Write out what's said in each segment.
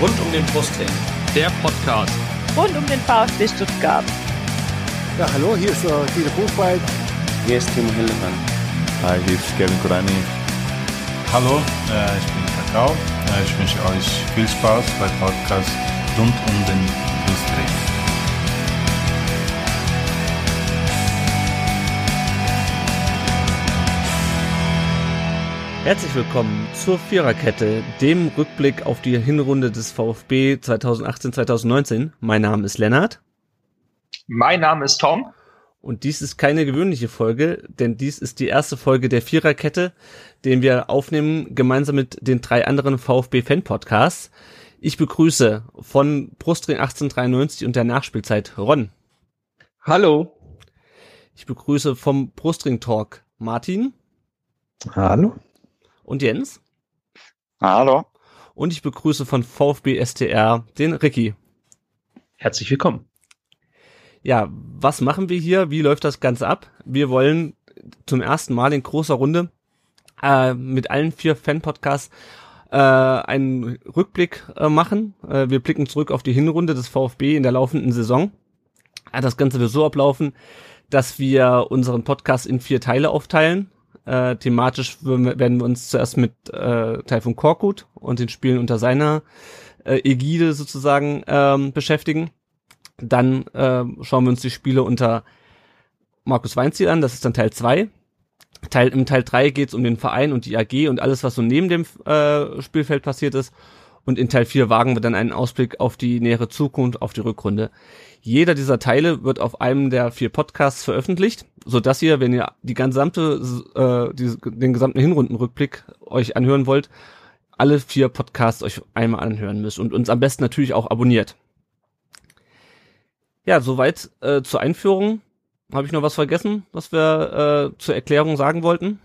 Rund um den Brustring. Der Podcast. Rund um den VfB Stuttgart. Ja, hallo, hier ist äh, Dieter Buchwald. Hier ist Timo Hildebrand. Hi, hier ist Kevin Kurani. Hallo, äh, ich bin Kakao. Äh, ich wünsche euch viel Spaß beim Podcast rund um den Brustring. Herzlich willkommen zur Viererkette, dem Rückblick auf die Hinrunde des VfB 2018-2019. Mein Name ist Lennart. Mein Name ist Tom. Und dies ist keine gewöhnliche Folge, denn dies ist die erste Folge der Viererkette, den wir aufnehmen gemeinsam mit den drei anderen VfB-Fan-Podcasts. Ich begrüße von Brustring 1893 und der Nachspielzeit Ron. Hallo. Ich begrüße vom Brustring Talk Martin. Hallo und Jens. Hallo. Und ich begrüße von VfB STR den Ricky. Herzlich willkommen. Ja, was machen wir hier? Wie läuft das Ganze ab? Wir wollen zum ersten Mal in großer Runde äh, mit allen vier Fan-Podcasts äh, einen Rückblick äh, machen. Äh, wir blicken zurück auf die Hinrunde des VfB in der laufenden Saison. Äh, das Ganze wird so ablaufen, dass wir unseren Podcast in vier Teile aufteilen. Äh, thematisch werden wir uns zuerst mit äh, Taifun Korkut und den Spielen unter seiner äh, Ägide sozusagen ähm, beschäftigen. Dann äh, schauen wir uns die Spiele unter Markus Weinziel an, das ist dann Teil 2. Teil, Im Teil 3 geht es um den Verein und die AG und alles, was so neben dem äh, Spielfeld passiert ist. Und in Teil 4 wagen wir dann einen Ausblick auf die nähere Zukunft, auf die Rückrunde. Jeder dieser Teile wird auf einem der vier Podcasts veröffentlicht, so dass ihr, wenn ihr die gesamte, äh, die, den gesamten Hinrundenrückblick euch anhören wollt, alle vier Podcasts euch einmal anhören müsst und uns am besten natürlich auch abonniert. Ja, soweit äh, zur Einführung. Habe ich noch was vergessen, was wir äh, zur Erklärung sagen wollten?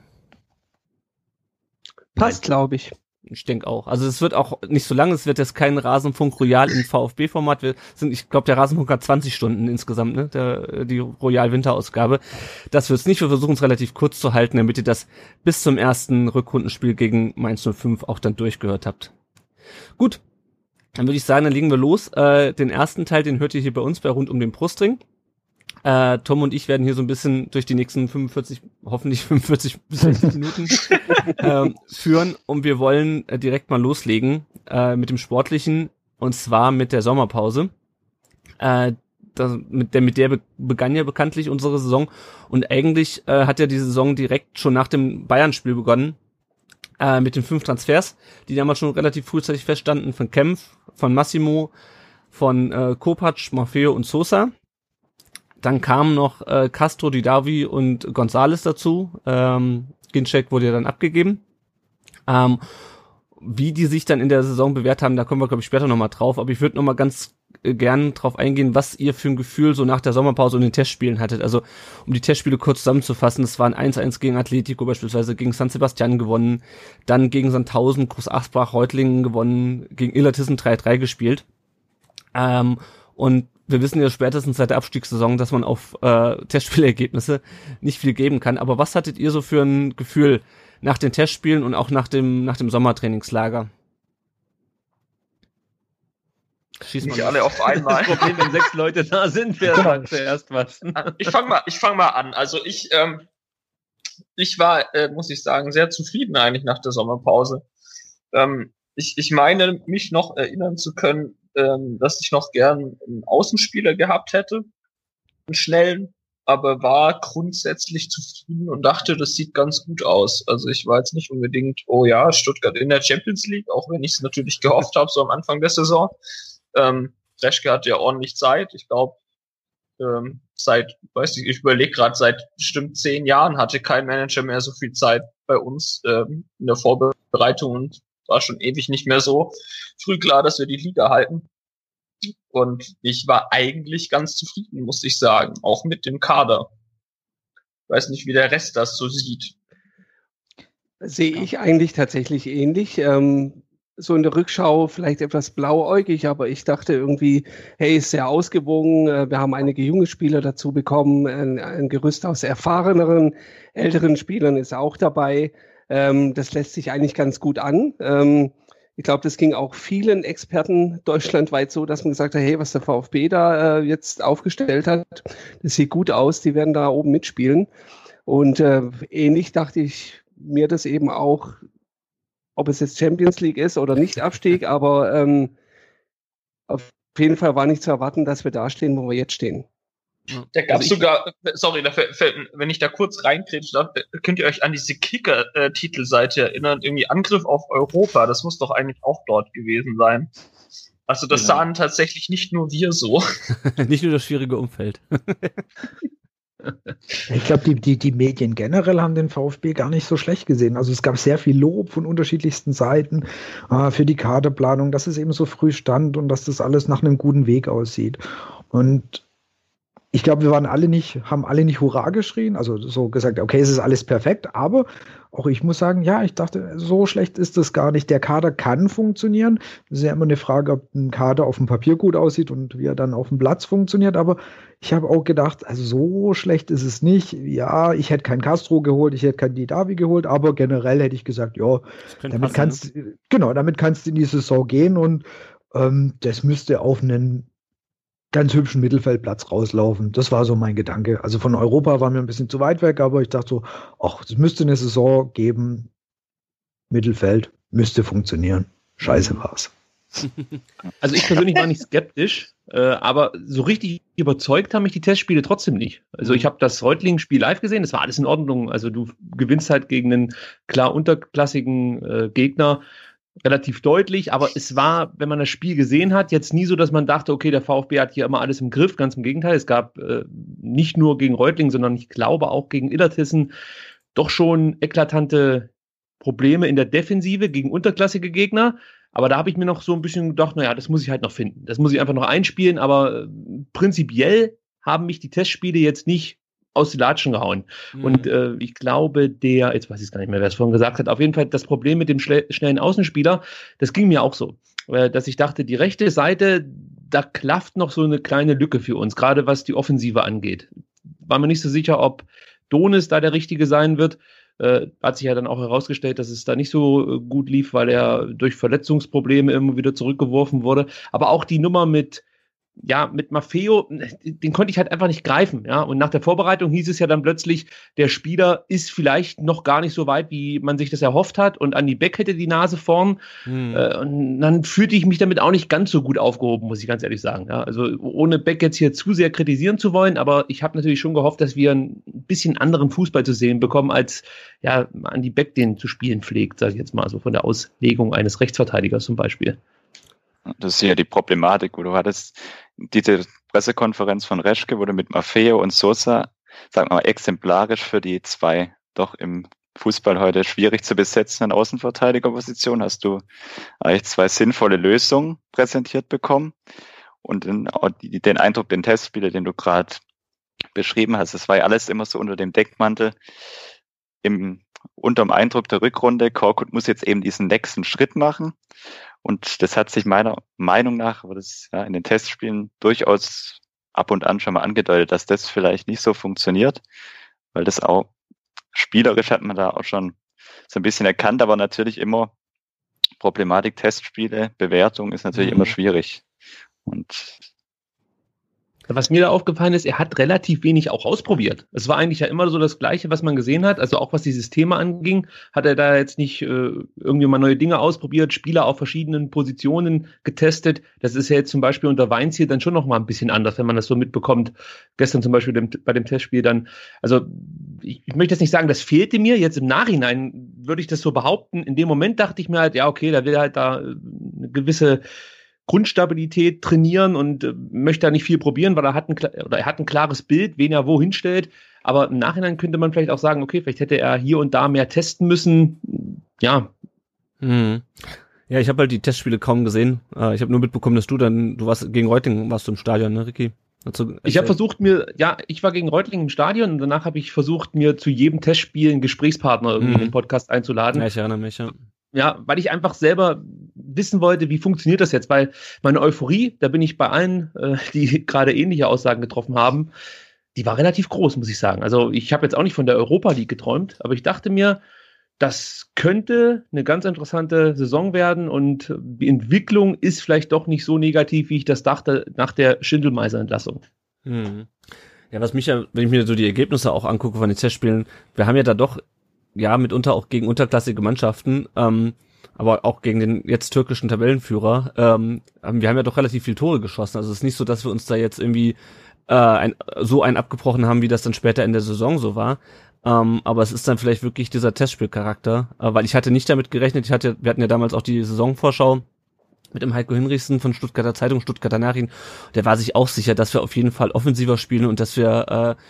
Passt, glaube ich. Ich denke auch. Also es wird auch nicht so lang, es wird jetzt kein Rasenfunk Royal im VfB-Format. Wir sind, ich glaube, der Rasenfunk hat 20 Stunden insgesamt, ne? Der, die Royal Winterausgabe. Das wird's nicht. Wir versuchen es relativ kurz zu halten, damit ihr das bis zum ersten Rückrundenspiel gegen Mainz 05 auch dann durchgehört habt. Gut. Dann würde ich sagen, dann legen wir los. Äh, den ersten Teil, den hört ihr hier bei uns bei rund um den Brustring. Äh, Tom und ich werden hier so ein bisschen durch die nächsten 45, hoffentlich 45 bis 60 Minuten äh, führen und wir wollen äh, direkt mal loslegen äh, mit dem Sportlichen und zwar mit der Sommerpause. Äh, das, mit der, mit der be begann ja bekanntlich unsere Saison und eigentlich äh, hat ja die Saison direkt schon nach dem Bayern-Spiel begonnen äh, mit den fünf Transfers, die damals schon relativ frühzeitig feststanden von Kempf, von Massimo, von äh, Kopacz, Maffeo und Sosa dann kamen noch äh, Castro, Didavi und Gonzales dazu. Ähm, Ginczek wurde ja dann abgegeben. Ähm, wie die sich dann in der Saison bewährt haben, da kommen wir, glaube ich, später nochmal drauf. Aber ich würde nochmal ganz äh, gern drauf eingehen, was ihr für ein Gefühl so nach der Sommerpause und den Testspielen hattet. Also, um die Testspiele kurz zusammenzufassen, das waren 1-1 gegen Atletico beispielsweise, gegen San Sebastian gewonnen, dann gegen Sandhausen, Groß Asbach, Reutlingen gewonnen, gegen Illertissen 3-3 gespielt. Ähm, und wir wissen ja spätestens seit der Abstiegssaison, dass man auf äh, Testspielergebnisse nicht viel geben kann. Aber was hattet ihr so für ein Gefühl nach den Testspielen und auch nach dem, nach dem Sommertrainingslager? Schieß nicht alle auf einmal. Das Problem, wenn sechs Leute da sind, wer sagt zuerst was? Ich fange mal, ich fang mal an. Also ich, ähm, ich war, äh, muss ich sagen, sehr zufrieden eigentlich nach der Sommerpause. Ähm, ich, ich meine, mich noch erinnern zu können, ähm, dass ich noch gern einen Außenspieler gehabt hätte, einen schnellen, aber war grundsätzlich zufrieden und dachte, das sieht ganz gut aus. Also ich war jetzt nicht unbedingt, oh ja, Stuttgart in der Champions League, auch wenn ich es natürlich gehofft habe, so am Anfang der Saison. Ähm, Reschke hatte ja ordentlich Zeit. Ich glaube, ähm, seit, weiß ich, ich überlege gerade, seit bestimmt zehn Jahren hatte kein Manager mehr so viel Zeit bei uns ähm, in der Vorbereitung und war schon ewig nicht mehr so früh klar, dass wir die Liga halten. Und ich war eigentlich ganz zufrieden, muss ich sagen, auch mit dem Kader. Ich weiß nicht, wie der Rest das so sieht. Sehe ich eigentlich tatsächlich ähnlich. Ähm, so in der Rückschau vielleicht etwas blauäugig, aber ich dachte irgendwie, hey, ist sehr ausgewogen. Äh, wir haben einige junge Spieler dazu bekommen. Ein, ein Gerüst aus erfahreneren, älteren Spielern ist auch dabei. Ähm, das lässt sich eigentlich ganz gut an. Ähm, ich glaube, das ging auch vielen Experten deutschlandweit so, dass man gesagt hat, hey, was der VfB da äh, jetzt aufgestellt hat, das sieht gut aus, die werden da oben mitspielen. Und äh, ähnlich dachte ich mir das eben auch, ob es jetzt Champions League ist oder nicht Abstieg, aber ähm, auf jeden Fall war nicht zu erwarten, dass wir da stehen, wo wir jetzt stehen. Da gab es also sogar, sorry, da fällt, wenn ich da kurz reinkretschen darf, könnt ihr euch an diese Kicker-Titelseite erinnern, irgendwie Angriff auf Europa, das muss doch eigentlich auch dort gewesen sein. Also das genau. sahen tatsächlich nicht nur wir so. nicht nur das schwierige Umfeld. Ich glaube, die, die, die Medien generell haben den VfB gar nicht so schlecht gesehen. Also es gab sehr viel Lob von unterschiedlichsten Seiten äh, für die Kaderplanung, dass es eben so früh stand und dass das alles nach einem guten Weg aussieht. Und ich glaube, wir waren alle nicht, haben alle nicht Hurra geschrien, also so gesagt, okay, es ist alles perfekt, aber auch ich muss sagen, ja, ich dachte, so schlecht ist das gar nicht. Der Kader kann funktionieren. Es ist ja immer eine Frage, ob ein Kader auf dem Papier gut aussieht und wie er dann auf dem Platz funktioniert, aber ich habe auch gedacht, also so schlecht ist es nicht. Ja, ich hätte kein Castro geholt, ich hätte kein Didavi geholt, aber generell hätte ich gesagt, ja, damit passen, kannst, ne? genau, damit kannst du in die Saison gehen und ähm, das müsste auf einen ganz hübschen Mittelfeldplatz rauslaufen. Das war so mein Gedanke. Also von Europa war mir ein bisschen zu weit weg, aber ich dachte so, ach, es müsste eine Saison geben. Mittelfeld müsste funktionieren. Scheiße war's. Also ich persönlich war nicht skeptisch, äh, aber so richtig überzeugt haben mich die Testspiele trotzdem nicht. Also ich habe das Reutling-Spiel live gesehen, das war alles in Ordnung. Also du gewinnst halt gegen einen klar unterklassigen äh, Gegner relativ deutlich, aber es war, wenn man das Spiel gesehen hat, jetzt nie so, dass man dachte, okay, der VfB hat hier immer alles im Griff. Ganz im Gegenteil, es gab äh, nicht nur gegen Reutling, sondern ich glaube auch gegen Illertissen doch schon eklatante Probleme in der Defensive gegen unterklassige Gegner. Aber da habe ich mir noch so ein bisschen gedacht, naja, das muss ich halt noch finden. Das muss ich einfach noch einspielen. Aber äh, prinzipiell haben mich die Testspiele jetzt nicht aus die Latschen gehauen. Mhm. Und äh, ich glaube, der, jetzt weiß ich gar nicht mehr, wer es vorhin gesagt hat, auf jeden Fall das Problem mit dem schnellen Außenspieler, das ging mir auch so. Äh, dass ich dachte, die rechte Seite, da klafft noch so eine kleine Lücke für uns, gerade was die Offensive angeht. War mir nicht so sicher, ob Donis da der Richtige sein wird. Äh, hat sich ja dann auch herausgestellt, dass es da nicht so äh, gut lief, weil er durch Verletzungsprobleme immer wieder zurückgeworfen wurde. Aber auch die Nummer mit ja, mit Maffeo, den konnte ich halt einfach nicht greifen, ja. Und nach der Vorbereitung hieß es ja dann plötzlich, der Spieler ist vielleicht noch gar nicht so weit, wie man sich das erhofft hat. Und Andy Beck hätte die Nase vorn. Hm. Äh, und dann fühlte ich mich damit auch nicht ganz so gut aufgehoben, muss ich ganz ehrlich sagen. Ja. Also ohne Beck jetzt hier zu sehr kritisieren zu wollen, aber ich habe natürlich schon gehofft, dass wir ein bisschen anderen Fußball zu sehen bekommen, als ja, Andy Beck den zu spielen pflegt, sage ich jetzt mal, so von der Auslegung eines Rechtsverteidigers zum Beispiel. Das ist ja die Problematik, wo du hattest diese Pressekonferenz von Reschke, du mit Maffeo und Sosa, sagen wir mal, exemplarisch für die zwei doch im Fußball heute schwierig zu besetzenden Außenverteidigerpositionen hast du eigentlich zwei sinnvolle Lösungen präsentiert bekommen. Und den, den Eindruck, den Testspieler, den du gerade beschrieben hast, das war ja alles immer so unter dem Deckmantel im, unterm Eindruck der Rückrunde. Korkut muss jetzt eben diesen nächsten Schritt machen. Und das hat sich meiner Meinung nach, aber das ja in den Testspielen durchaus ab und an schon mal angedeutet, dass das vielleicht nicht so funktioniert, weil das auch spielerisch hat man da auch schon so ein bisschen erkannt, aber natürlich immer Problematik Testspiele, Bewertung ist natürlich mhm. immer schwierig. Und was mir da aufgefallen ist, er hat relativ wenig auch ausprobiert. Es war eigentlich ja immer so das Gleiche, was man gesehen hat. Also auch was dieses Thema anging, hat er da jetzt nicht äh, irgendwie mal neue Dinge ausprobiert, Spieler auf verschiedenen Positionen getestet. Das ist ja jetzt zum Beispiel unter Weins hier dann schon noch mal ein bisschen anders, wenn man das so mitbekommt. Gestern zum Beispiel dem, bei dem Testspiel dann. Also ich, ich möchte jetzt nicht sagen, das fehlte mir. Jetzt im Nachhinein würde ich das so behaupten. In dem Moment dachte ich mir halt, ja okay, da will halt da eine gewisse Grundstabilität trainieren und äh, möchte da nicht viel probieren, weil er hat ein, oder er hat ein klares Bild, wen er wo hinstellt. Aber im Nachhinein könnte man vielleicht auch sagen, okay, vielleicht hätte er hier und da mehr testen müssen. Ja. Hm. Ja, ich habe halt die Testspiele kaum gesehen. Äh, ich habe nur mitbekommen, dass du dann, du warst gegen Reutlingen, warst du im Stadion, ne, Ricky? Also, ich habe versucht mir, ja, ich war gegen Reutlingen im Stadion und danach habe ich versucht, mir zu jedem Testspiel einen Gesprächspartner irgendwie mhm. in den Podcast einzuladen. Ja, ich erinnere mich, ja ja, weil ich einfach selber wissen wollte, wie funktioniert das jetzt, weil meine Euphorie, da bin ich bei allen, äh, die gerade ähnliche Aussagen getroffen haben, die war relativ groß, muss ich sagen. Also ich habe jetzt auch nicht von der Europa League geträumt, aber ich dachte mir, das könnte eine ganz interessante Saison werden und die Entwicklung ist vielleicht doch nicht so negativ, wie ich das dachte nach der Schindelmeiser-Entlassung. Hm. Ja, was mich ja, wenn ich mir so die Ergebnisse auch angucke von den Testspielen, wir haben ja da doch, ja, mitunter auch gegen unterklassige Mannschaften, ähm, aber auch gegen den jetzt türkischen Tabellenführer, ähm, wir haben ja doch relativ viel Tore geschossen. Also es ist nicht so, dass wir uns da jetzt irgendwie äh, ein, so ein abgebrochen haben, wie das dann später in der Saison so war. Ähm, aber es ist dann vielleicht wirklich dieser Testspielcharakter, äh, weil ich hatte nicht damit gerechnet. Ich hatte, wir hatten ja damals auch die Saisonvorschau mit dem Heiko Hinrichsen von Stuttgarter Zeitung, Stuttgarter Nachrichten. Der war sich auch sicher, dass wir auf jeden Fall offensiver spielen und dass wir äh,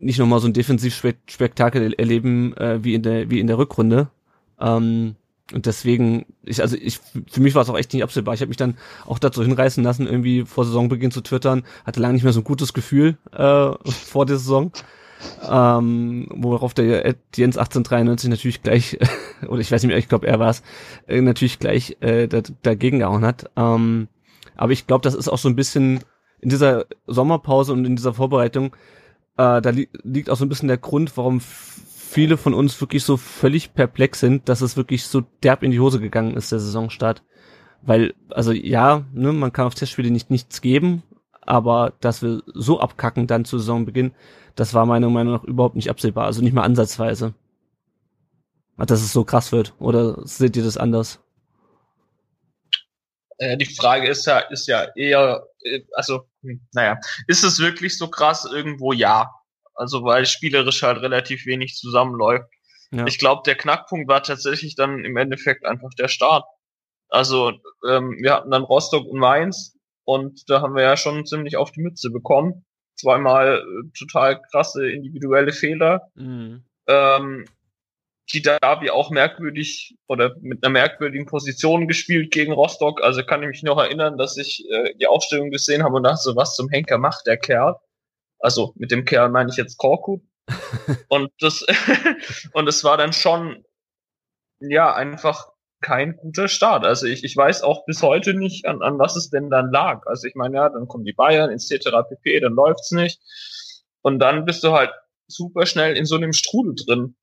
nicht nochmal so ein Defensivspektakel erleben äh, wie in der wie in der Rückrunde. Ähm, und deswegen, ich, also ich, für mich war es auch echt nicht absehbar. Ich habe mich dann auch dazu hinreißen lassen, irgendwie vor Saisonbeginn zu twittern. Hatte lange nicht mehr so ein gutes Gefühl äh, vor der Saison ähm, worauf der Jens 1893 natürlich gleich, oder ich weiß nicht mehr, ich glaube er war es, äh, natürlich gleich äh, dagegen gehauen hat. Ähm, aber ich glaube, das ist auch so ein bisschen in dieser Sommerpause und in dieser Vorbereitung, äh, da li liegt auch so ein bisschen der Grund, warum viele von uns wirklich so völlig perplex sind, dass es wirklich so derb in die Hose gegangen ist, der Saisonstart. Weil, also ja, ne, man kann auf Testspiele nicht nichts geben, aber dass wir so abkacken dann zu Saisonbeginn, das war meiner Meinung nach überhaupt nicht absehbar, also nicht mal ansatzweise. Dass es so krass wird, oder seht ihr das anders? Äh, die Frage ist ja, ist ja eher, also, hm, naja, ist es wirklich so krass? Irgendwo ja. Also, weil spielerisch halt relativ wenig zusammenläuft. Ja. Ich glaube, der Knackpunkt war tatsächlich dann im Endeffekt einfach der Start. Also, ähm, wir hatten dann Rostock und Mainz und da haben wir ja schon ziemlich auf die Mütze bekommen zweimal äh, total krasse individuelle Fehler. Mhm. Ähm, die Derby auch merkwürdig oder mit einer merkwürdigen Position gespielt gegen Rostock. Also kann ich mich noch erinnern, dass ich äh, die Aufstellung gesehen habe und dachte so, was zum Henker macht der Kerl? Also mit dem Kerl meine ich jetzt Korkut. und das und es war dann schon ja einfach kein guter Start. Also ich, ich weiß auch bis heute nicht, an, an was es denn dann lag. Also ich meine, ja, dann kommen die Bayern etc. pp, dann läuft's nicht. Und dann bist du halt super schnell in so einem Strudel drin.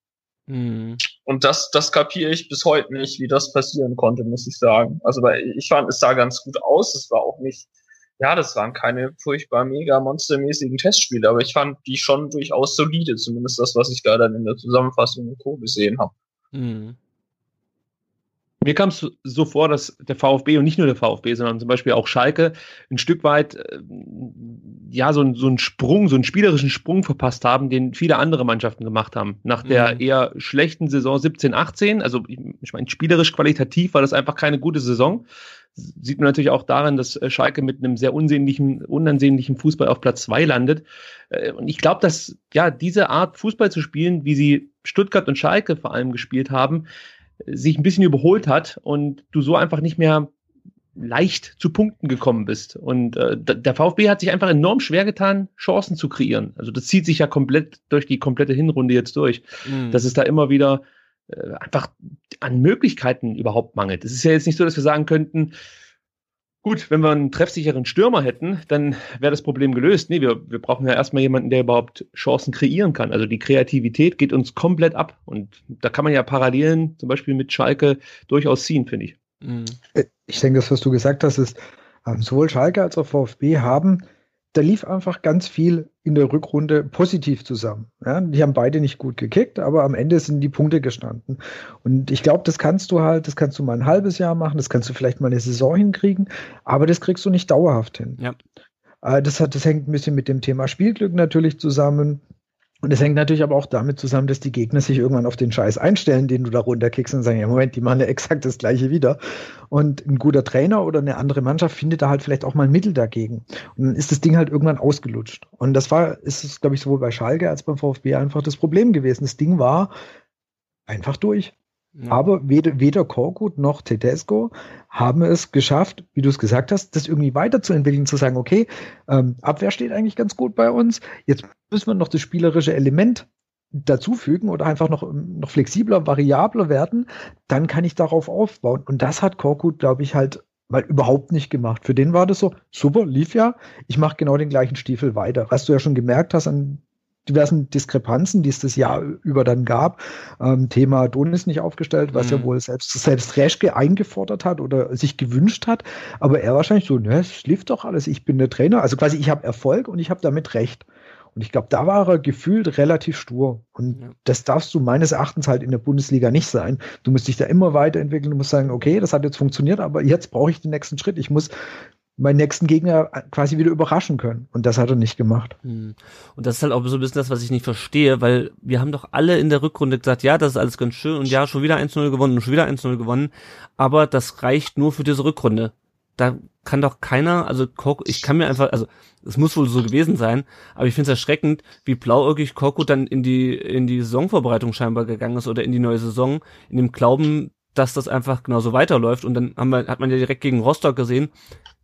Mhm. Und das, das kapiere ich bis heute nicht, wie das passieren konnte, muss ich sagen. Also weil ich fand, es sah ganz gut aus. Es war auch nicht, ja, das waren keine furchtbar mega monstermäßigen Testspiele, aber ich fand die schon durchaus solide, zumindest das, was ich da dann in der Zusammenfassung und Co. gesehen habe. Mhm. Mir kam es so vor, dass der VfB und nicht nur der VfB, sondern zum Beispiel auch Schalke ein Stück weit äh, ja so, so einen Sprung, so einen spielerischen Sprung verpasst haben, den viele andere Mannschaften gemacht haben. Nach der mhm. eher schlechten Saison 17, 18, also ich meine, spielerisch qualitativ war das einfach keine gute Saison. Sieht man natürlich auch daran, dass äh, Schalke mit einem sehr unsehnlichen, unansehnlichen Fußball auf Platz zwei landet. Äh, und ich glaube, dass ja diese Art Fußball zu spielen, wie sie Stuttgart und Schalke vor allem gespielt haben, sich ein bisschen überholt hat und du so einfach nicht mehr leicht zu Punkten gekommen bist. Und äh, der VfB hat sich einfach enorm schwer getan, Chancen zu kreieren. Also das zieht sich ja komplett durch die komplette Hinrunde jetzt durch, mhm. dass es da immer wieder äh, einfach an Möglichkeiten überhaupt mangelt. Es ist ja jetzt nicht so, dass wir sagen könnten, Gut, wenn wir einen treffsicheren Stürmer hätten, dann wäre das Problem gelöst. Nee, wir, wir brauchen ja erstmal jemanden, der überhaupt Chancen kreieren kann. Also die Kreativität geht uns komplett ab. Und da kann man ja Parallelen zum Beispiel mit Schalke durchaus ziehen, finde ich. Mhm. Ich denke, das, was du gesagt hast, ist, ähm, sowohl Schalke als auch VfB haben da lief einfach ganz viel in der Rückrunde positiv zusammen. Ja, die haben beide nicht gut gekickt, aber am Ende sind die Punkte gestanden. Und ich glaube, das kannst du halt, das kannst du mal ein halbes Jahr machen, das kannst du vielleicht mal eine Saison hinkriegen, aber das kriegst du nicht dauerhaft hin. Ja. Äh, das, hat, das hängt ein bisschen mit dem Thema Spielglück natürlich zusammen. Und es hängt natürlich aber auch damit zusammen, dass die Gegner sich irgendwann auf den Scheiß einstellen, den du da runterkickst und sagen, ja, Moment, die machen ja exakt das gleiche wieder. Und ein guter Trainer oder eine andere Mannschaft findet da halt vielleicht auch mal ein Mittel dagegen. Und dann ist das Ding halt irgendwann ausgelutscht. Und das war, ist es, glaube ich, sowohl bei Schalke als beim VfB einfach das Problem gewesen. Das Ding war einfach durch. Ja. Aber weder, weder Korkut noch Tedesco haben es geschafft, wie du es gesagt hast, das irgendwie weiterzuentwickeln, zu sagen, okay, ähm, Abwehr steht eigentlich ganz gut bei uns. Jetzt müssen wir noch das spielerische Element dazufügen oder einfach noch, noch flexibler, variabler werden. Dann kann ich darauf aufbauen. Und das hat Korkut, glaube ich, halt mal überhaupt nicht gemacht. Für den war das so, super, lief ja. Ich mache genau den gleichen Stiefel weiter. Was du ja schon gemerkt hast an diversen Diskrepanzen, die es das Jahr über dann gab. Ähm, Thema Don ist nicht aufgestellt, was mhm. ja wohl selbst, selbst Reschke eingefordert hat oder sich gewünscht hat. Aber er wahrscheinlich so, ne, es lief doch alles, ich bin der Trainer. Also quasi, ich habe Erfolg und ich habe damit recht. Und ich glaube, da war er gefühlt relativ stur. Und ja. das darfst du meines Erachtens halt in der Bundesliga nicht sein. Du musst dich da immer weiterentwickeln. Du musst sagen, okay, das hat jetzt funktioniert, aber jetzt brauche ich den nächsten Schritt. Ich muss meinen nächsten Gegner quasi wieder überraschen können. Und das hat er nicht gemacht. Hm. Und das ist halt auch so ein bisschen das, was ich nicht verstehe, weil wir haben doch alle in der Rückrunde gesagt, ja, das ist alles ganz schön und ja, schon wieder 1-0 gewonnen und schon wieder 1-0 gewonnen, aber das reicht nur für diese Rückrunde. Da kann doch keiner, also ich kann mir einfach, also es muss wohl so gewesen sein, aber ich finde es erschreckend, wie blauäugig Korkut dann in die in die Saisonvorbereitung scheinbar gegangen ist oder in die neue Saison, in dem Glauben, dass das einfach genauso weiterläuft. Und dann haben wir, hat man ja direkt gegen Rostock gesehen,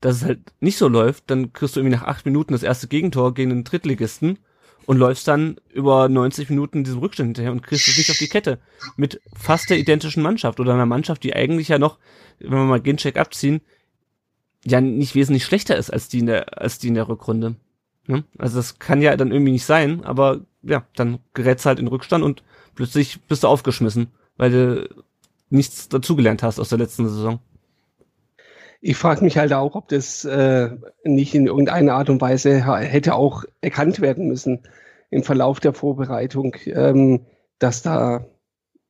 dass es halt nicht so läuft, dann kriegst du irgendwie nach acht Minuten das erste Gegentor gegen den Drittligisten und läufst dann über 90 Minuten diesem Rückstand hinterher und kriegst es nicht auf die Kette. Mit fast der identischen Mannschaft oder einer Mannschaft, die eigentlich ja noch, wenn wir mal Gencheck abziehen, ja nicht wesentlich schlechter ist als die in der, als die in der Rückrunde. Ja? Also das kann ja dann irgendwie nicht sein, aber ja, dann gerätst halt in Rückstand und plötzlich bist du aufgeschmissen, weil du nichts dazugelernt hast aus der letzten Saison. Ich frage mich halt auch, ob das äh, nicht in irgendeiner Art und Weise hätte auch erkannt werden müssen im Verlauf der Vorbereitung, ähm, dass da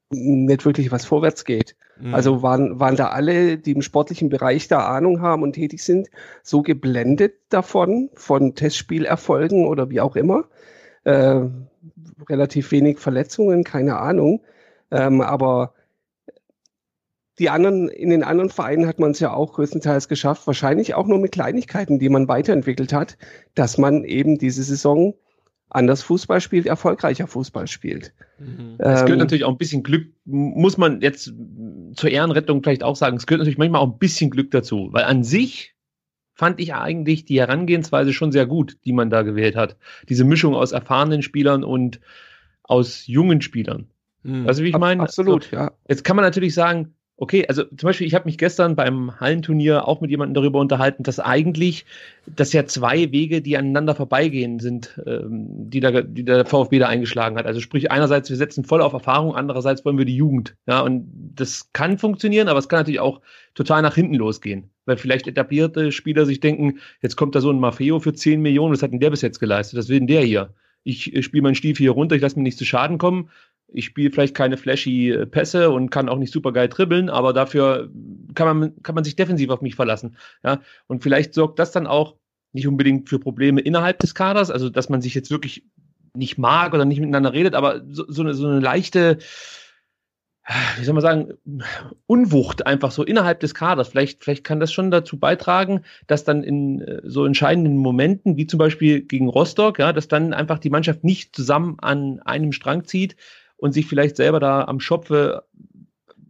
nicht wirklich was vorwärts geht. Mhm. Also waren, waren da alle, die im sportlichen Bereich da Ahnung haben und tätig sind, so geblendet davon, von Testspielerfolgen oder wie auch immer. Äh, relativ wenig Verletzungen, keine Ahnung. Ähm, aber die anderen, in den anderen Vereinen hat man es ja auch größtenteils geschafft, wahrscheinlich auch nur mit Kleinigkeiten, die man weiterentwickelt hat, dass man eben diese Saison anders Fußball spielt, erfolgreicher Fußball spielt. Mhm. Es gehört ähm, natürlich auch ein bisschen Glück, muss man jetzt zur Ehrenrettung vielleicht auch sagen, es gehört natürlich manchmal auch ein bisschen Glück dazu, weil an sich fand ich eigentlich die Herangehensweise schon sehr gut, die man da gewählt hat. Diese Mischung aus erfahrenen Spielern und aus jungen Spielern. Mhm. Also wie ich meine, absolut, also, ja. Jetzt kann man natürlich sagen, Okay, also zum Beispiel, ich habe mich gestern beim Hallenturnier auch mit jemandem darüber unterhalten, dass eigentlich das ja zwei Wege, die aneinander vorbeigehen, sind, ähm, die, da, die der VfB da eingeschlagen hat. Also sprich, einerseits, wir setzen voll auf Erfahrung, andererseits wollen wir die Jugend. Ja, und das kann funktionieren, aber es kann natürlich auch total nach hinten losgehen. Weil vielleicht etablierte Spieler sich denken, jetzt kommt da so ein Maffeo für 10 Millionen, was hat denn der bis jetzt geleistet? Das will denn der hier? Ich spiele meinen Stiefel hier runter, ich lasse mir nicht zu Schaden kommen ich spiele vielleicht keine flashy äh, Pässe und kann auch nicht super geil dribbeln, aber dafür kann man, kann man sich defensiv auf mich verlassen. Ja? Und vielleicht sorgt das dann auch nicht unbedingt für Probleme innerhalb des Kaders, also dass man sich jetzt wirklich nicht mag oder nicht miteinander redet, aber so, so, eine, so eine leichte, wie soll man sagen, Unwucht einfach so innerhalb des Kaders. Vielleicht, vielleicht kann das schon dazu beitragen, dass dann in äh, so entscheidenden Momenten, wie zum Beispiel gegen Rostock, ja, dass dann einfach die Mannschaft nicht zusammen an einem Strang zieht, und sich vielleicht selber da am Schopfe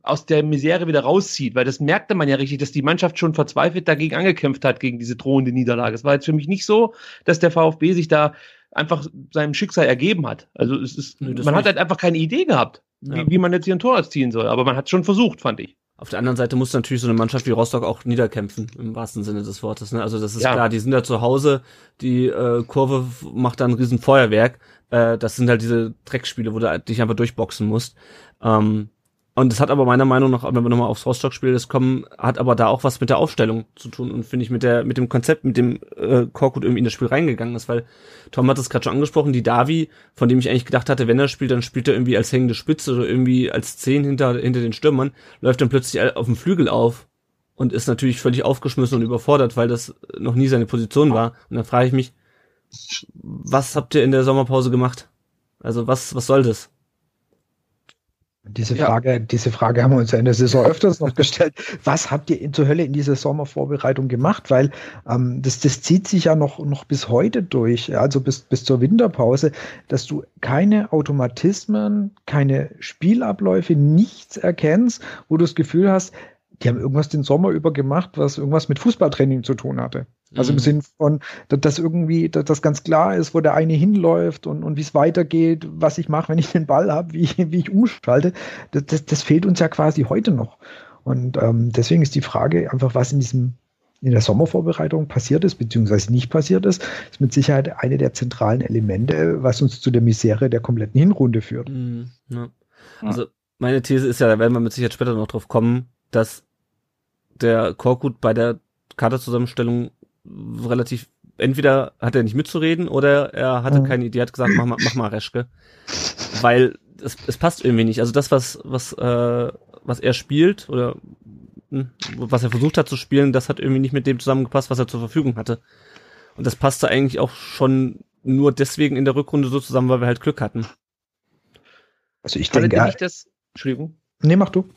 aus der Misere wieder rauszieht, weil das merkte man ja richtig, dass die Mannschaft schon verzweifelt dagegen angekämpft hat, gegen diese drohende Niederlage. Es war jetzt für mich nicht so, dass der VfB sich da einfach seinem Schicksal ergeben hat. Also es ist, Nö, man hat halt einfach keine Idee gehabt, ja. wie, wie, man jetzt hier ein Tor erzielen soll. Aber man hat schon versucht, fand ich. Auf der anderen Seite muss natürlich so eine Mannschaft wie Rostock auch niederkämpfen, im wahrsten Sinne des Wortes. Ne? Also das ist ja. klar, die sind da zu Hause, die äh, Kurve macht da ein riesen Feuerwerk. Äh, das sind halt diese Dreckspiele, wo du dich einfach durchboxen musst. Ähm, und das hat aber meiner Meinung nach, wenn wir nochmal aufs Rostock-Spiel kommen, hat aber da auch was mit der Aufstellung zu tun und finde ich mit der, mit dem Konzept, mit dem äh, Korkut irgendwie in das Spiel reingegangen ist, weil Tom hat es gerade schon angesprochen, die Davi, von dem ich eigentlich gedacht hatte, wenn er spielt, dann spielt er irgendwie als hängende Spitze oder irgendwie als Zehn hinter, hinter den Stürmern, läuft dann plötzlich auf dem Flügel auf und ist natürlich völlig aufgeschmissen und überfordert, weil das noch nie seine Position war. Und dann frage ich mich, was habt ihr in der Sommerpause gemacht? Also was, was soll das? Diese Frage, ja. diese Frage haben wir uns ja in der Saison öfters noch gestellt. Was habt ihr in zur Hölle in dieser Sommervorbereitung gemacht? Weil ähm, das, das zieht sich ja noch, noch bis heute durch, also bis, bis zur Winterpause, dass du keine Automatismen, keine Spielabläufe, nichts erkennst, wo du das Gefühl hast, die haben irgendwas den Sommer über gemacht, was irgendwas mit Fußballtraining zu tun hatte. Also mhm. im Sinn von, dass irgendwie dass das ganz klar ist, wo der eine hinläuft und, und wie es weitergeht, was ich mache, wenn ich den Ball habe, wie, wie ich umschalte. Das, das, das fehlt uns ja quasi heute noch. Und ähm, deswegen ist die Frage einfach, was in diesem in der Sommervorbereitung passiert ist, beziehungsweise nicht passiert ist, ist mit Sicherheit eine der zentralen Elemente, was uns zu der Misere der kompletten Hinrunde führt. Mhm, ja. Also meine These ist ja, da werden wir mit Sicherheit später noch drauf kommen, dass der Korkut bei der Kaderzusammenstellung relativ entweder hat er nicht mitzureden oder er hatte mhm. keine Idee, hat gesagt, mach mal, mach mal Reschke. Weil es, es passt irgendwie nicht. Also das, was, was, äh, was er spielt oder hm, was er versucht hat zu spielen, das hat irgendwie nicht mit dem zusammengepasst, was er zur Verfügung hatte. Und das passte eigentlich auch schon nur deswegen in der Rückrunde so zusammen, weil wir halt Glück hatten. Also ich denke, nicht das, Entschuldigung. Nee, mach du.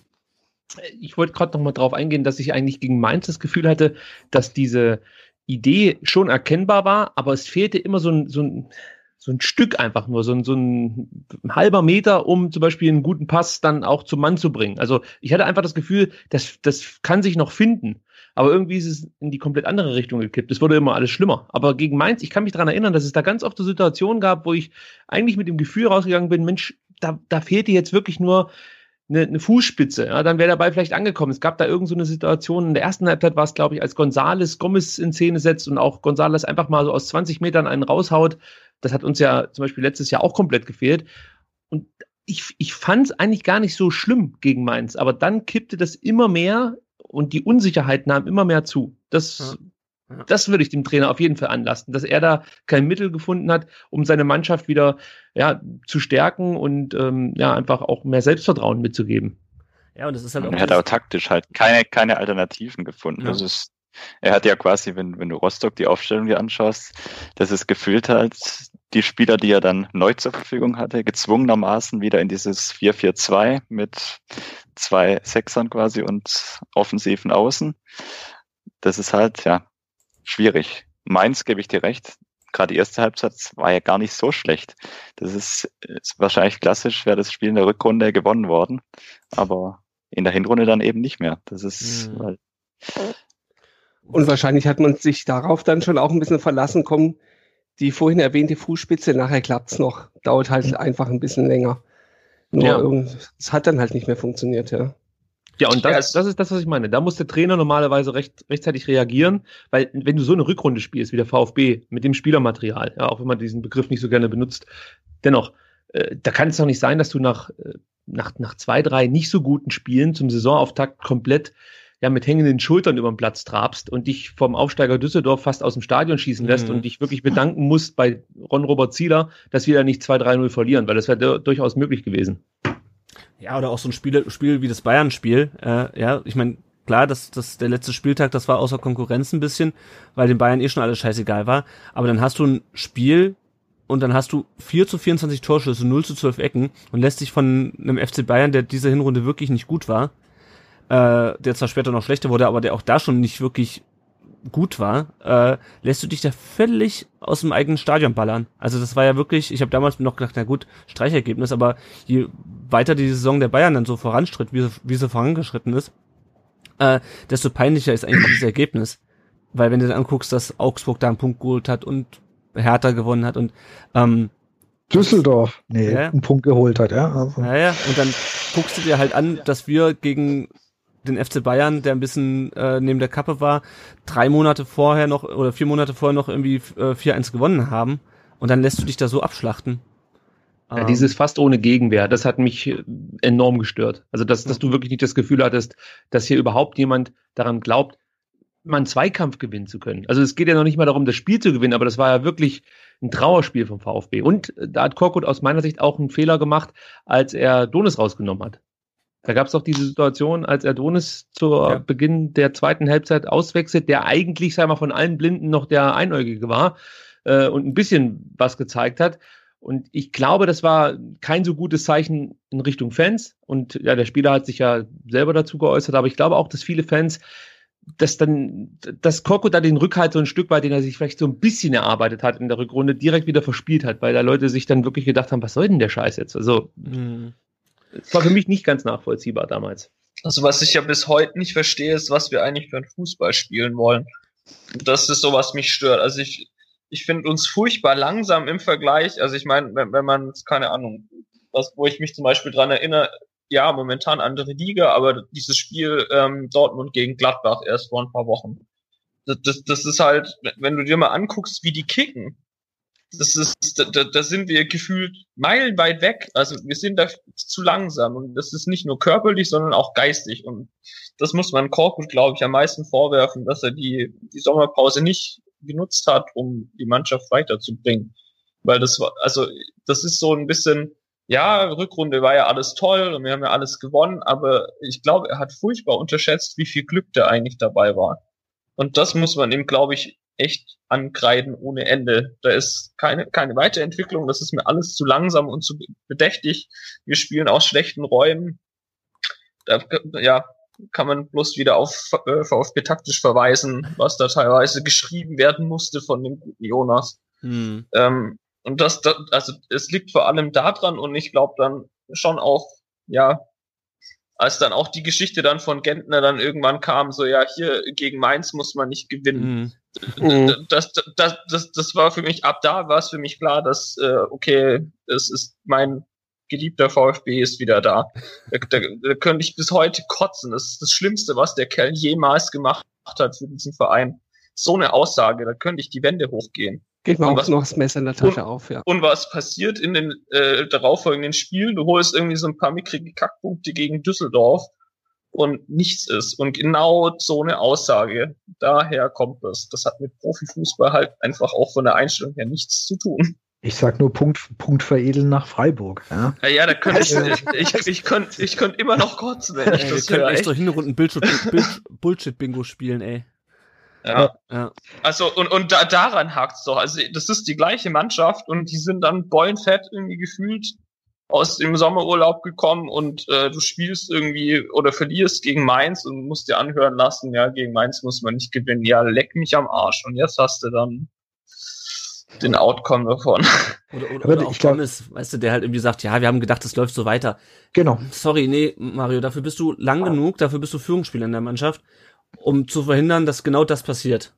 Ich wollte gerade noch mal drauf eingehen, dass ich eigentlich gegen Mainz das Gefühl hatte, dass diese Idee schon erkennbar war, aber es fehlte immer so ein, so ein, so ein Stück einfach nur, so ein, so ein halber Meter, um zum Beispiel einen guten Pass dann auch zum Mann zu bringen. Also ich hatte einfach das Gefühl, das, das kann sich noch finden. Aber irgendwie ist es in die komplett andere Richtung gekippt. Es wurde immer alles schlimmer. Aber gegen Mainz, ich kann mich daran erinnern, dass es da ganz oft so Situationen gab, wo ich eigentlich mit dem Gefühl rausgegangen bin, Mensch, da, da fehlt dir jetzt wirklich nur eine, eine Fußspitze, ja, dann wäre der Ball vielleicht angekommen. Es gab da irgend so eine Situation, in der ersten Halbzeit war es, glaube ich, als Gonzales Gomez in Szene setzt und auch Gonzales einfach mal so aus 20 Metern einen raushaut. Das hat uns ja zum Beispiel letztes Jahr auch komplett gefehlt. Und ich, ich fand es eigentlich gar nicht so schlimm gegen Mainz, aber dann kippte das immer mehr und die Unsicherheit nahm immer mehr zu. Das das würde ich dem Trainer auf jeden Fall anlasten, dass er da kein Mittel gefunden hat, um seine Mannschaft wieder ja, zu stärken und ähm, ja, einfach auch mehr Selbstvertrauen mitzugeben. Ja, und das ist halt auch. Er hat auch taktisch halt keine, keine Alternativen gefunden. Ja. Das ist, er hat ja quasi, wenn, wenn du Rostock die Aufstellung dir anschaust, das ist gefühlt halt die Spieler, die er dann neu zur Verfügung hatte, gezwungenermaßen wieder in dieses 4-4-2 mit zwei Sechsern quasi und offensiven Außen. Das ist halt, ja, schwierig. Mainz gebe ich dir recht. Gerade die erste Halbzeit war ja gar nicht so schlecht. Das ist, ist wahrscheinlich klassisch, wäre das Spiel in der Rückrunde gewonnen worden. Aber in der Hinrunde dann eben nicht mehr. Das ist, mhm. weil und wahrscheinlich hat man sich darauf dann schon auch ein bisschen verlassen, kommen die vorhin erwähnte Fußspitze, nachher klappt's noch. Dauert halt mhm. einfach ein bisschen länger. Nur ja. es hat dann halt nicht mehr funktioniert, ja. Ja, und das, das ist das, was ich meine. Da muss der Trainer normalerweise recht, rechtzeitig reagieren, weil wenn du so eine Rückrunde spielst wie der VfB mit dem Spielermaterial, ja, auch wenn man diesen Begriff nicht so gerne benutzt, dennoch, äh, da kann es doch nicht sein, dass du nach, äh, nach, nach zwei, drei nicht so guten Spielen zum Saisonauftakt komplett ja mit hängenden Schultern über den Platz trabst und dich vom Aufsteiger Düsseldorf fast aus dem Stadion schießen lässt mhm. und dich wirklich bedanken musst bei Ron-Robert Zieler, dass wir da nicht 2-3-0 verlieren, weil das wäre durchaus möglich gewesen. Ja, oder auch so ein Spiel, Spiel wie das Bayern-Spiel. Äh, ja, ich meine, klar, das, das, der letzte Spieltag, das war außer Konkurrenz ein bisschen, weil den Bayern eh schon alles scheißegal war. Aber dann hast du ein Spiel und dann hast du 4 zu 24 Torschüsse, 0 zu 12 Ecken und lässt dich von einem FC Bayern, der diese Hinrunde wirklich nicht gut war, äh, der zwar später noch schlechter wurde, aber der auch da schon nicht wirklich gut war, äh, lässt du dich da völlig aus dem eigenen Stadion ballern. Also das war ja wirklich, ich habe damals noch gedacht, na gut, Streichergebnis, aber je weiter die Saison der Bayern dann so voranstritt, wie, wie sie vorangeschritten ist, äh, desto peinlicher ist eigentlich dieses Ergebnis. Weil wenn du dann anguckst, dass Augsburg da einen Punkt geholt hat und Hertha gewonnen hat und ähm, Düsseldorf, nee, ja. einen Punkt geholt hat, ja. Also. Ja, ja, und dann guckst du dir halt an, dass wir gegen den FC Bayern, der ein bisschen äh, neben der Kappe war, drei Monate vorher noch oder vier Monate vorher noch irgendwie äh, 4-1 gewonnen haben und dann lässt du dich da so abschlachten. Ja, ähm. dieses fast ohne Gegenwehr, das hat mich äh, enorm gestört. Also, dass, dass du wirklich nicht das Gefühl hattest, dass hier überhaupt jemand daran glaubt, mal einen Zweikampf gewinnen zu können. Also es geht ja noch nicht mal darum, das Spiel zu gewinnen, aber das war ja wirklich ein Trauerspiel vom VfB. Und äh, da hat Korkut aus meiner Sicht auch einen Fehler gemacht, als er Donis rausgenommen hat. Da gab es doch diese Situation, als Adonis zu ja. Beginn der zweiten Halbzeit auswechselt, der eigentlich, sei mal, von allen Blinden noch der Einäugige war äh, und ein bisschen was gezeigt hat. Und ich glaube, das war kein so gutes Zeichen in Richtung Fans. Und ja, der Spieler hat sich ja selber dazu geäußert, aber ich glaube auch, dass viele Fans dass dann, dass Koko da den Rückhalt so ein Stück weit, den er sich vielleicht so ein bisschen erarbeitet hat in der Rückrunde, direkt wieder verspielt hat, weil da Leute sich dann wirklich gedacht haben, was soll denn der Scheiß jetzt? Also, mhm. Das war für mich nicht ganz nachvollziehbar damals. Also was ich ja bis heute nicht verstehe, ist, was wir eigentlich für ein Fußball spielen wollen. Das ist so, was mich stört. Also ich, ich finde uns furchtbar langsam im Vergleich. Also ich meine, wenn, wenn man, keine Ahnung, was, wo ich mich zum Beispiel dran erinnere, ja, momentan andere Liga, aber dieses Spiel ähm, Dortmund gegen Gladbach erst vor ein paar Wochen. das, das, das ist halt, wenn du dir mal anguckst, wie die kicken, das ist, da, da sind wir gefühlt meilenweit weg. Also wir sind da zu langsam und das ist nicht nur körperlich, sondern auch geistig. Und das muss man Korkut, glaube ich, am meisten vorwerfen, dass er die, die Sommerpause nicht genutzt hat, um die Mannschaft weiterzubringen. Weil das war, also das ist so ein bisschen, ja, Rückrunde war ja alles toll und wir haben ja alles gewonnen, aber ich glaube, er hat furchtbar unterschätzt, wie viel Glück da eigentlich dabei war. Und das muss man ihm, glaube ich, echt ankreiden ohne Ende. Da ist keine, keine Weiterentwicklung, das ist mir alles zu langsam und zu bedächtig. Wir spielen aus schlechten Räumen. Da, ja, kann man bloß wieder auf äh, VfB taktisch verweisen, was da teilweise geschrieben werden musste von dem guten Jonas. Hm. Ähm, und das, das, also es liegt vor allem daran und ich glaube dann schon auch, ja, als dann auch die Geschichte dann von Gentner dann irgendwann kam, so ja, hier gegen Mainz muss man nicht gewinnen. Mhm. Das, das, das, das, das war für mich, ab da war es für mich klar, dass, äh, okay, es ist mein geliebter VfB ist wieder da. Da, da, da könnte ich bis heute kotzen. Das ist das Schlimmste, was der Kerl jemals gemacht hat für diesen Verein. So eine Aussage, da könnte ich die Wände hochgehen. Geht mir auch was, noch das Messer in der Tasche und, auf, ja. Und was passiert in den äh, darauffolgenden Spielen? Du holst irgendwie so ein paar mickrige Kackpunkte gegen Düsseldorf und nichts ist. Und genau so eine Aussage, daher kommt das. Das hat mit Profifußball halt einfach auch von der Einstellung her nichts zu tun. Ich sag nur Punkt, Punkt veredeln nach Freiburg. Ja, ja, ja da könnte ich, ich, ich, ich könnte ich könnt immer noch kotzen, wenn ich ey, das wir höre. echt durch Hinrunden Bullshit-Bingo spielen, ey. Ja. ja. Also, und, und da, daran hakt's doch. Also, das ist die gleiche Mannschaft und die sind dann beulenfett irgendwie gefühlt aus dem Sommerurlaub gekommen und äh, du spielst irgendwie oder verlierst gegen Mainz und musst dir anhören lassen, ja, gegen Mainz muss man nicht gewinnen. Ja, leck mich am Arsch. Und jetzt hast du dann den Outcome davon. Oder, oder, oder auch Thomas, weißt du, der halt irgendwie sagt, ja, wir haben gedacht, es läuft so weiter. Genau. Sorry, nee, Mario, dafür bist du lang genug, dafür bist du Führungsspieler in der Mannschaft um zu verhindern, dass genau das passiert.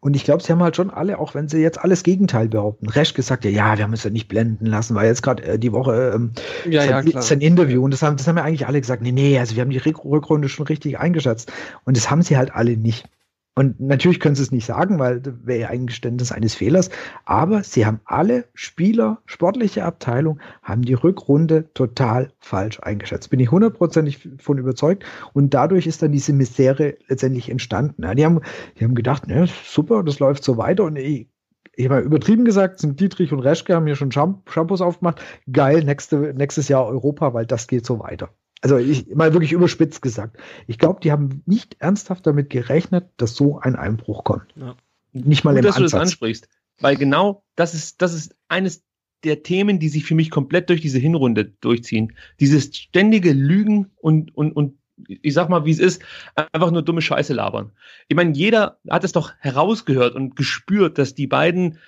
Und ich glaube, sie haben halt schon alle, auch wenn sie jetzt alles Gegenteil behaupten. Resch gesagt, ja, ja, wir haben uns ja nicht blenden lassen, weil jetzt gerade äh, die Woche ähm, ja, sein, ja, sein Interview und das haben, das haben ja eigentlich alle gesagt, nee, nee, also wir haben die Rückrunde schon richtig eingeschätzt. Und das haben sie halt alle nicht. Und natürlich können sie es nicht sagen, weil wäre ja ein Geständnis eines Fehlers. Aber sie haben alle Spieler, sportliche Abteilung, haben die Rückrunde total falsch eingeschätzt. Bin ich hundertprozentig von überzeugt. Und dadurch ist dann diese Misere letztendlich entstanden. Ja, die haben, die haben gedacht, ne, super, das läuft so weiter. Und ich, ich habe übertrieben gesagt, sind Dietrich und Reschke haben hier schon Shampoos aufgemacht. Geil, nächste, nächstes Jahr Europa, weil das geht so weiter also ich mal wirklich überspitzt gesagt. Ich glaube, die haben nicht ernsthaft damit gerechnet, dass so ein Einbruch kommt. Ja. Nicht mal Gut, im dass Ansatz. du das ansprichst, weil genau das ist das ist eines der Themen, die sich für mich komplett durch diese Hinrunde durchziehen. Dieses ständige Lügen und und und ich sag mal, wie es ist, einfach nur dumme Scheiße labern. Ich meine, jeder hat es doch herausgehört und gespürt, dass die beiden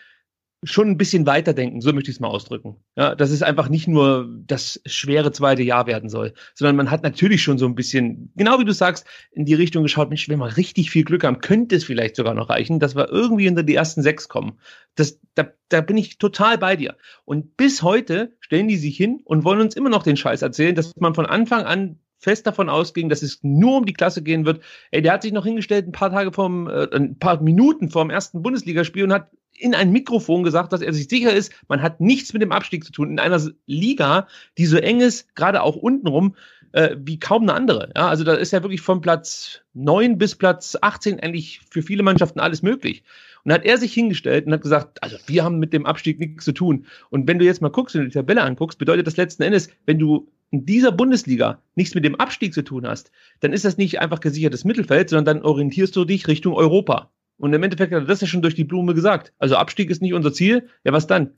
schon ein bisschen weiterdenken, so möchte ich es mal ausdrücken. Ja, dass es einfach nicht nur das schwere zweite Jahr werden soll, sondern man hat natürlich schon so ein bisschen, genau wie du sagst, in die Richtung geschaut, Mensch, wenn wir richtig viel Glück haben, könnte es vielleicht sogar noch reichen, dass wir irgendwie unter die ersten sechs kommen. Das, da, da bin ich total bei dir. Und bis heute stellen die sich hin und wollen uns immer noch den Scheiß erzählen, dass man von Anfang an fest davon ausging, dass es nur um die Klasse gehen wird. Ey, der hat sich noch hingestellt ein paar Tage vorm, äh, ein paar Minuten vorm ersten Bundesligaspiel und hat in ein Mikrofon gesagt, dass er sich sicher ist, man hat nichts mit dem Abstieg zu tun. In einer Liga, die so eng ist, gerade auch untenrum, äh, wie kaum eine andere. Ja, also da ist ja wirklich von Platz neun bis Platz 18 eigentlich für viele Mannschaften alles möglich. Und hat er sich hingestellt und hat gesagt, also wir haben mit dem Abstieg nichts zu tun. Und wenn du jetzt mal guckst, du die Tabelle anguckst, bedeutet das letzten Endes, wenn du in dieser Bundesliga nichts mit dem Abstieg zu tun hast, dann ist das nicht einfach gesichertes Mittelfeld, sondern dann orientierst du dich Richtung Europa. Und im Endeffekt hat er das ja schon durch die Blume gesagt. Also Abstieg ist nicht unser Ziel. Ja, was dann?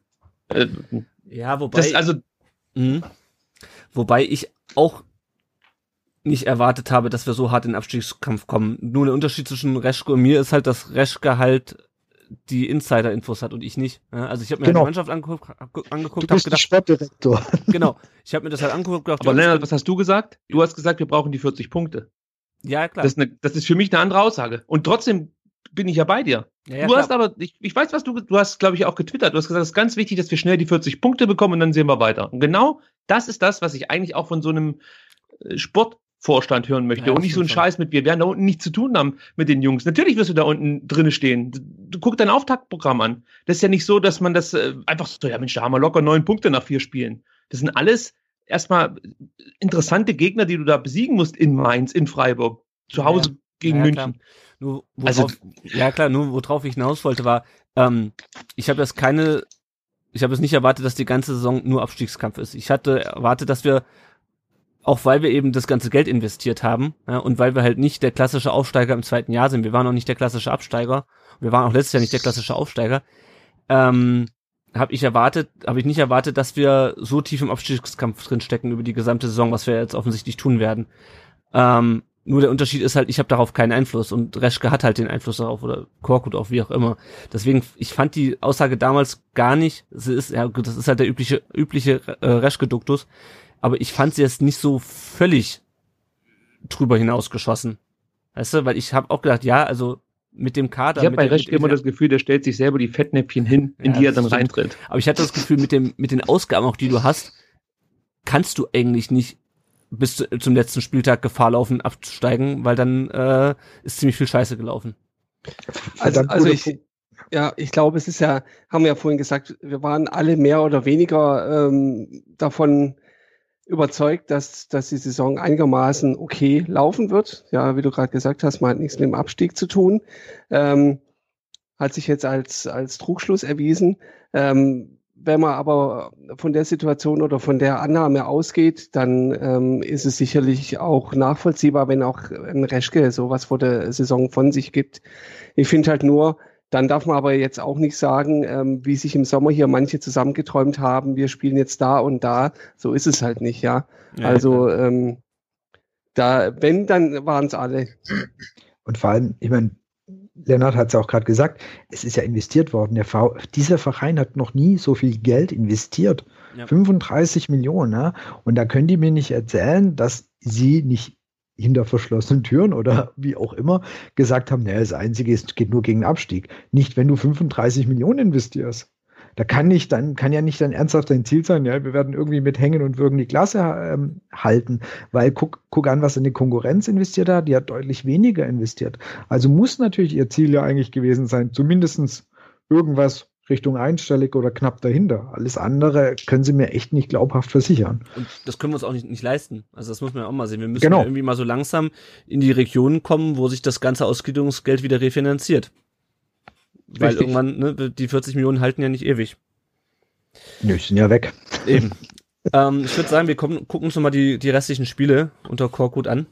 Äh, ja, wobei. Das, also, mh, wobei ich auch nicht erwartet habe, dass wir so hart in den Abstiegskampf kommen. Nur der Unterschied zwischen Reschke und mir ist halt, dass Reschke halt die Insider-Infos hat und ich nicht. Also ich habe mir genau. halt die Mannschaft angeguckt, angeguckt, habe gedacht, Sportdirektor. Genau, ich habe mir das halt angeguckt. Gedacht, Aber Lennart, was hast du gesagt? Du hast gesagt, wir brauchen die 40 Punkte. Ja, klar. Das ist, eine, das ist für mich eine andere Aussage. Und trotzdem bin ich ja bei dir. Ja, ja, du klar. hast aber, ich, ich weiß, was du, du hast, glaube ich, auch getwittert. Du hast gesagt, es ist ganz wichtig, dass wir schnell die 40 Punkte bekommen und dann sehen wir weiter. Und genau das ist das, was ich eigentlich auch von so einem äh, Sport Vorstand hören möchte Ja, und nicht so einen. Scheiß mit, wir werden da unten nichts zu tun haben mit den Jungs. Natürlich wirst du da unten drinne stehen. Du, guck dein Auftaktprogramm an. Das ist ja nicht so, dass man das äh, einfach so, ja Mensch, da haben wir locker neun Punkte nach vier Spielen. Das sind alles erstmal interessante Gegner, die du da besiegen musst in Mainz, in Freiburg, zu Hause gegen München. Klar. Nur, worauf, Also- ja klar, nur worauf ich hinaus wollte war, ähm, ich habe jetzt keine, ich habe es nicht erwartet, dass die ganze Saison nur Abstiegskampf ist. Ich hatte erwartet, dass wir, auch weil wir eben das ganze Geld investiert haben, ja, und weil wir halt nicht der klassische Aufsteiger im zweiten Jahr sind, wir waren auch nicht der klassische Absteiger, wir waren auch letztes Jahr nicht der klassische Aufsteiger, ähm, habe ich erwartet, habe ich nicht erwartet, dass wir so tief im Abstiegskampf drinstecken über die gesamte Saison, was wir jetzt offensichtlich tun werden. Ähm, nur der Unterschied ist halt, ich habe darauf keinen Einfluss und Reschke hat halt den Einfluss darauf oder Korkut auch, wie auch immer. Deswegen, ich fand die Aussage damals gar nicht, sie ist, ja, gut, das ist halt der übliche, übliche äh, Reschke-Duktus, aber ich fand sie jetzt nicht so völlig drüber hinausgeschossen. Weißt du, weil ich habe auch gedacht, ja, also mit dem Kader. Ich habe bei der- Reschke immer das Gefühl, der stellt sich selber die Fettnäpfchen hin, in Ja, die er dann stimmt. reintritt. Aber ich hatte das Gefühl, mit dem, mit den Ausgaben auch, die du hast, kannst du eigentlich nicht bis zu, zum letzten Spieltag Gefahr laufen, abzusteigen, weil dann äh, ist ziemlich viel Scheiße gelaufen. Also, also ich, ja, ich glaube, es ist ja, haben wir ja vorhin gesagt, wir waren alle mehr oder weniger ähm, davon überzeugt, dass, dass die Saison einigermaßen okay laufen wird. Ja, wie du gerade gesagt hast, man hat nichts mit dem Abstieg zu tun. Ähm, hat sich jetzt als, als Trugschluss erwiesen. Ähm, wenn man aber von der Situation oder von der Annahme ausgeht, dann ähm, ist es sicherlich auch nachvollziehbar, wenn auch ein Reschke sowas vor der Saison von sich gibt. Ich finde halt nur, dann darf man aber jetzt auch nicht sagen, ähm, wie sich im Sommer hier manche zusammengeträumt haben, wir spielen jetzt da und da. So ist es halt nicht, ja. also ähm, da, wenn, dann waren es alle. Und vor allem, ich meine, Lennart hat es auch gerade gesagt, es ist ja investiert worden. Der v dieser Verein hat noch nie so viel Geld investiert. Ja. 35 Millionen. Ja? Und da können die mir nicht erzählen, dass sie nicht hinter verschlossenen Türen oder wie auch immer gesagt haben, naja, das Einzige ist, geht nur gegen Abstieg. Nicht, wenn du 35 Millionen investierst. Da kann nicht, dann kann ja nicht dann ernsthaft dein Ziel sein, ja, wir werden irgendwie mit Hängen und Würgen die Klasse ähm, halten, weil guck, guck an, was eine Konkurrenz investiert hat, die hat deutlich weniger investiert. Also muss natürlich ihr Ziel ja eigentlich gewesen sein, zumindestens irgendwas Richtung einstellig oder knapp dahinter. Alles andere können sie mir echt nicht glaubhaft versichern. Und das können wir uns auch nicht, nicht leisten. Also das muss man ja auch mal sehen. Wir müssen Genau. ja irgendwie mal so langsam in die Regionen kommen, wo sich das ganze Ausgliederungsgeld wieder refinanziert. Weil Richtig. irgendwann, ne, die 40 Millionen halten ja nicht ewig. Nö, die sind ja weg. Eben. ähm, ich würde sagen, wir kommen, gucken uns nochmal die, die restlichen Spiele unter Korkut an.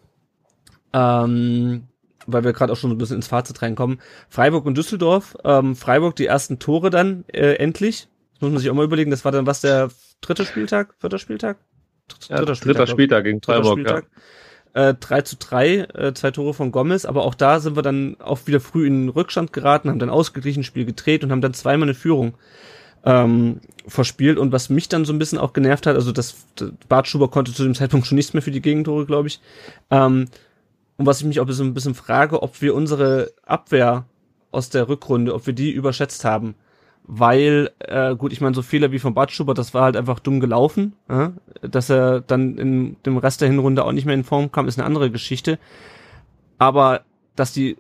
Ähm, weil wir gerade auch schon so ein bisschen ins Fazit reinkommen. Freiburg und Düsseldorf. Ähm, Freiburg die ersten Tore dann äh, endlich. Das muss man sich auch mal überlegen. Das war dann was der dritte Spieltag, vierter Spieltag? Ja, dritter glaub ich. Spieltag gegen Dritter Freiburg, ja. Spieltag. Äh, 3 zu 3, äh, zwei Tore von Gomez, aber auch da sind wir dann auch wieder früh in den Rückstand geraten, haben dann ausgeglichen Spiel gedreht und haben dann zweimal eine Führung ähm, verspielt. Und was mich dann so ein bisschen auch genervt hat, also das Bart Schuber konnte zu dem Zeitpunkt schon nichts mehr für die Gegentore, glaube ich. Ähm, und was ich mich auch so ein bisschen frage, ob wir unsere Abwehr aus der Rückrunde, ob wir die überschätzt haben. Weil, äh, gut, ich meine, so Fehler wie von Bart Schubert, das war halt einfach dumm gelaufen. Ja? Dass er dann in dem Rest der Hinrunde auch nicht mehr in Form kam, ist eine andere Geschichte. Aber dass die,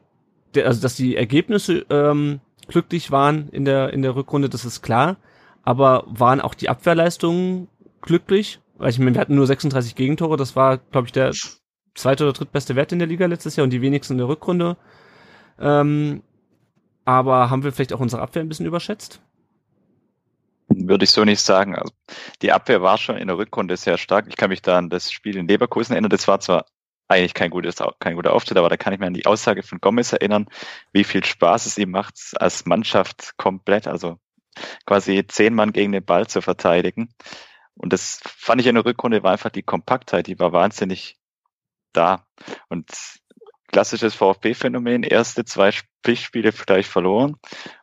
der, also dass die Ergebnisse ähm, glücklich waren in der in der Rückrunde, das ist klar. Aber waren auch die Abwehrleistungen glücklich? Weil ich meine, wir hatten nur 36 Gegentore, das war, glaube ich, der zweite oder drittbeste Wert in der Liga letztes Jahr und die wenigsten in der Rückrunde. Ähm, aber haben wir vielleicht auch unsere Abwehr ein bisschen überschätzt? Würde ich so nicht sagen. Also, die Abwehr war schon in der Rückrunde sehr stark. Ich kann mich da an das Spiel in Leverkusen erinnern. Das war zwar eigentlich kein, gutes, kein guter Auftritt, aber da kann ich mich an die Aussage von Gomez erinnern, wie viel Spaß es ihm macht, als Mannschaft komplett, also quasi zehn Mann gegen den Ball zu verteidigen. Und das fand ich in der Rückrunde war einfach die Kompaktheit, die war wahnsinnig da. Und klassisches VfB-Phänomen, erste zwei Pflichtspiele gleich verloren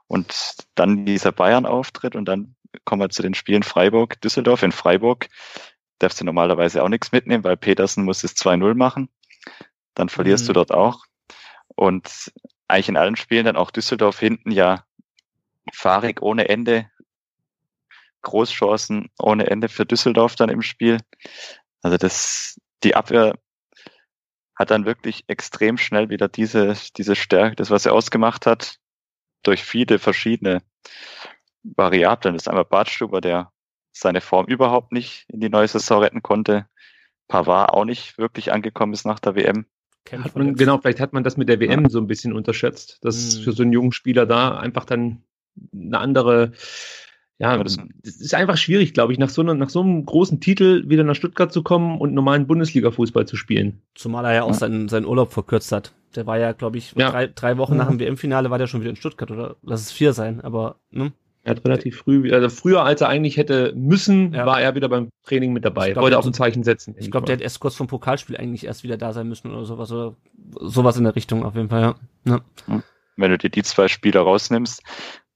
und dann dieser Bayern-Auftritt und dann kommen wir zu den Spielen Freiburg, Düsseldorf. In Freiburg darfst du normalerweise auch nichts mitnehmen, weil Petersen muss es 2-0 machen. Dann verlierst Mhm. du dort auch. Und eigentlich in allen Spielen dann auch Düsseldorf hinten ja fahrig ohne Ende. Großchancen ohne Ende für Düsseldorf dann im Spiel. Also das, die Abwehr hat dann wirklich extrem schnell wieder diese, diese Stärke, das, was er ausgemacht hat, durch viele verschiedene Variablen. Das ist einmal Bartstuber, der seine Form überhaupt nicht in die neue Saison retten konnte. Pavard auch nicht wirklich angekommen ist nach der WM. Hat man, genau, vielleicht hat man das mit der WM ja. so ein bisschen unterschätzt, dass mhm. für so einen jungen Spieler da einfach dann eine andere, ja, das, das ist einfach schwierig, glaube ich, nach so, einer, nach so einem großen Titel wieder nach Stuttgart zu kommen und normalen Bundesliga-Fußball zu spielen. Zumal er ja auch ja. seinen, seinen Urlaub verkürzt hat. Der war ja, glaube ich, ja. drei, drei Wochen nach dem WM-Finale war der schon wieder in Stuttgart, oder lass es vier sein, aber, ne? Er hat relativ früh, also früher als er eigentlich hätte müssen, ja. war er wieder beim Training mit dabei. Glaub, Wollte auch ein Zeichen setzen. Ich glaube, der hat erst kurz vom Pokalspiel eigentlich erst wieder da sein müssen oder sowas oder sowas in der Richtung auf jeden Fall, ja. ja. Wenn du dir die zwei Spieler rausnimmst,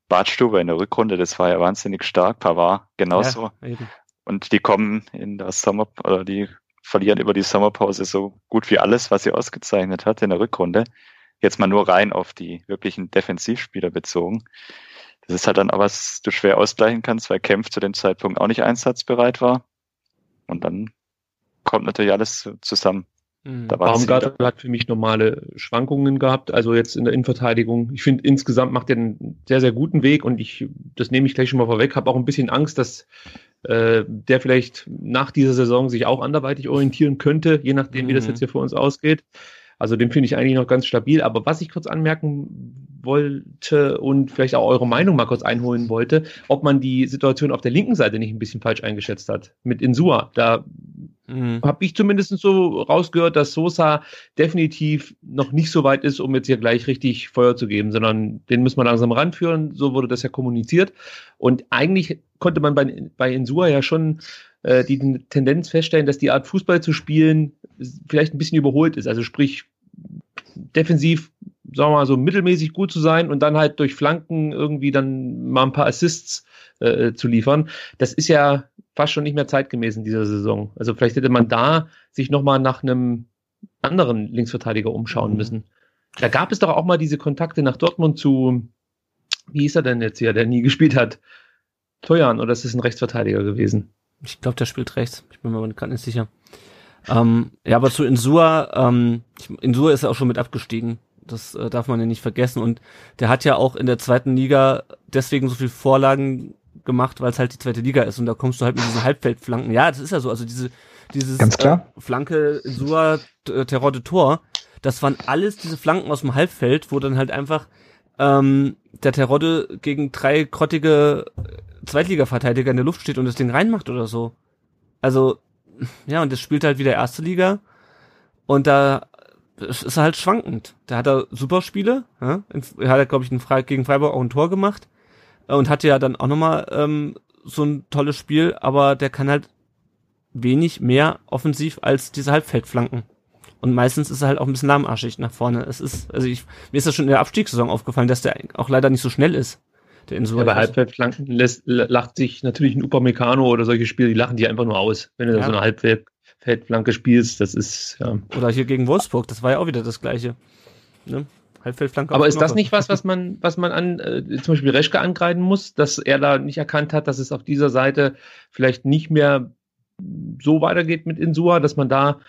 Bartstube in der Rückrunde, das war ja wahnsinnig stark, Pavard genauso. Ja, und die kommen in der Sommer, oder die verlieren über die Sommerpause so gut wie alles, was sie ausgezeichnet hat in der Rückrunde. Jetzt mal nur rein auf die wirklichen Defensivspieler bezogen. Das ist halt dann auch was du schwer ausgleichen kannst, weil Kempf zu dem Zeitpunkt auch nicht einsatzbereit war. Und dann kommt natürlich alles zusammen. Mhm. Baumgartel hat für mich normale Schwankungen gehabt, also jetzt in der Innenverteidigung. Ich finde, insgesamt macht er einen sehr, sehr guten Weg und ich, das nehme ich gleich schon mal vorweg, habe auch ein bisschen Angst, dass äh, der vielleicht nach dieser Saison sich auch anderweitig orientieren könnte, je nachdem, mhm. wie das mhm. jetzt hier für uns ausgeht. Also den finde ich eigentlich noch ganz stabil. Aber was ich kurz anmerken wollte und vielleicht auch eure Meinung mal kurz einholen wollte, ob man die Situation auf der linken Seite nicht ein bisschen falsch eingeschätzt hat. Mit Insua. Da mhm. habe ich zumindest so rausgehört, dass Sosa definitiv noch nicht so weit ist, um jetzt hier gleich richtig Feuer zu geben, sondern den müssen wir langsam ranführen. So wurde das ja kommuniziert. Und eigentlich konnte man bei, bei Insua ja schon äh, die Tendenz feststellen, dass die Art Fußball zu spielen vielleicht ein bisschen überholt ist. Also sprich, defensiv, sagen wir mal so, mittelmäßig gut zu sein und dann halt durch Flanken irgendwie dann mal ein paar Assists äh, zu liefern. Das ist ja fast schon nicht mehr zeitgemäß in dieser Saison. Also vielleicht hätte man da sich nochmal nach einem anderen Linksverteidiger umschauen mhm. müssen. Da gab es doch auch mal diese Kontakte nach Dortmund zu, wie ist er denn jetzt hier, der nie gespielt hat? Toyan, oder ist es ein Rechtsverteidiger gewesen? Ich glaube, der spielt rechts. Ich bin mir gerade nicht sicher. Ähm, ja, aber zu Insua, ähm, Insua ist ja auch schon mit abgestiegen. Das äh, darf man ja nicht vergessen. Und der hat ja auch in der zweiten Liga deswegen so viel Vorlagen gemacht, weil es halt die zweite Liga ist. Und da kommst du halt mit diesen Halbfeldflanken. Ja, das ist ja so. Also diese, dieses Ganz klar. Äh, Flanke Insua, äh, Terror Tor, das waren alles diese Flanken aus dem Halbfeld, wo dann halt einfach ähm, der Terodde gegen drei grottige Zweitliga-Verteidiger in der Luft steht und das Ding reinmacht oder so. Also, ja, und das spielt halt wieder erste Liga. Und da ist er halt schwankend. Da hat er super Spiele. Ja? Er hat, glaube ich, Fre gegen Freiburg auch ein Tor gemacht. Und hatte ja dann auch nochmal ähm, so ein tolles Spiel, aber der kann halt wenig mehr offensiv als diese Halbfeldflanken. Und meistens ist er halt auch ein bisschen lahmarschig nach vorne. Es ist, also ich, mir ist das schon in der Abstiegssaison aufgefallen, dass der auch leider nicht so schnell ist der Insula. Ja, bei Halbfeldflanken lässt, lacht sich natürlich ein Upamecano oder solche Spiele, die lachen die einfach nur aus. Wenn du ja. da so eine Halbfeldflanke spielst, das ist, ja. Oder hier gegen Wolfsburg, das war ja auch wieder das Gleiche. Ne? Halbfeldflanke. Aber ist das nicht was, was man, was man an, äh, zum Beispiel Reschke ankreiden muss, dass er da nicht erkannt hat, dass es auf dieser Seite vielleicht nicht mehr so weitergeht mit Insua, dass man da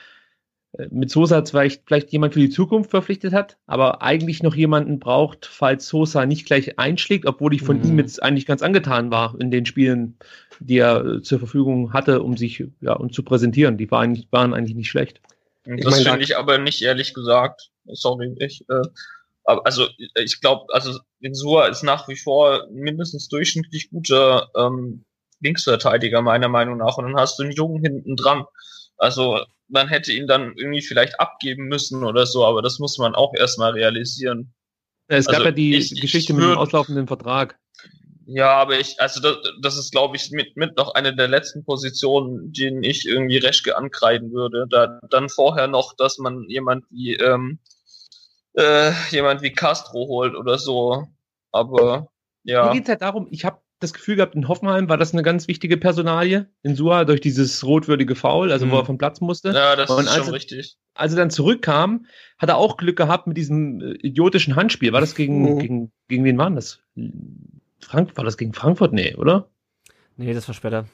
mit Sosa vielleicht, vielleicht jemand für die Zukunft verpflichtet hat, aber eigentlich noch jemanden braucht, falls Sosa nicht gleich einschlägt, obwohl ich von mhm. ihm jetzt eigentlich ganz angetan war in den Spielen, die er äh, zur Verfügung hatte, um sich ja um zu präsentieren. Die waren, waren eigentlich nicht schlecht. Das finde ich aber nicht ehrlich gesagt. Sorry, ich. Äh, also ich glaube, also Insua ist nach wie vor mindestens durchschnittlich guter ähm, Linksverteidiger meiner Meinung nach und dann hast du einen Jungen hinten dran. Also man hätte ihn dann irgendwie vielleicht abgeben müssen oder so, aber das muss man auch erstmal realisieren. Es gab also ja die ich, Geschichte ich mit dem auslaufenden Vertrag. Ja, aber ich, also das, das ist, glaube ich, mit, mit noch eine der letzten Positionen, denen ich irgendwie Reschke ankreiden würde. Da, dann vorher noch, dass man jemand wie ähm, äh, jemand wie Castro holt oder so. Aber ja. Mir geht's halt darum, ich habe das Gefühl gehabt, in Hoffenheim war das eine ganz wichtige Personalie in Sua durch dieses rotwürdige Foul, also mhm. wo er vom Platz musste. Ja, das und ist schon er, richtig. Als er dann zurückkam, hat er auch Glück gehabt mit diesem äh, idiotischen Handspiel. War das gegen, mhm. gegen, gegen wen waren das? Frank, war das gegen Frankfurt? Nee, oder? Nee, das war später.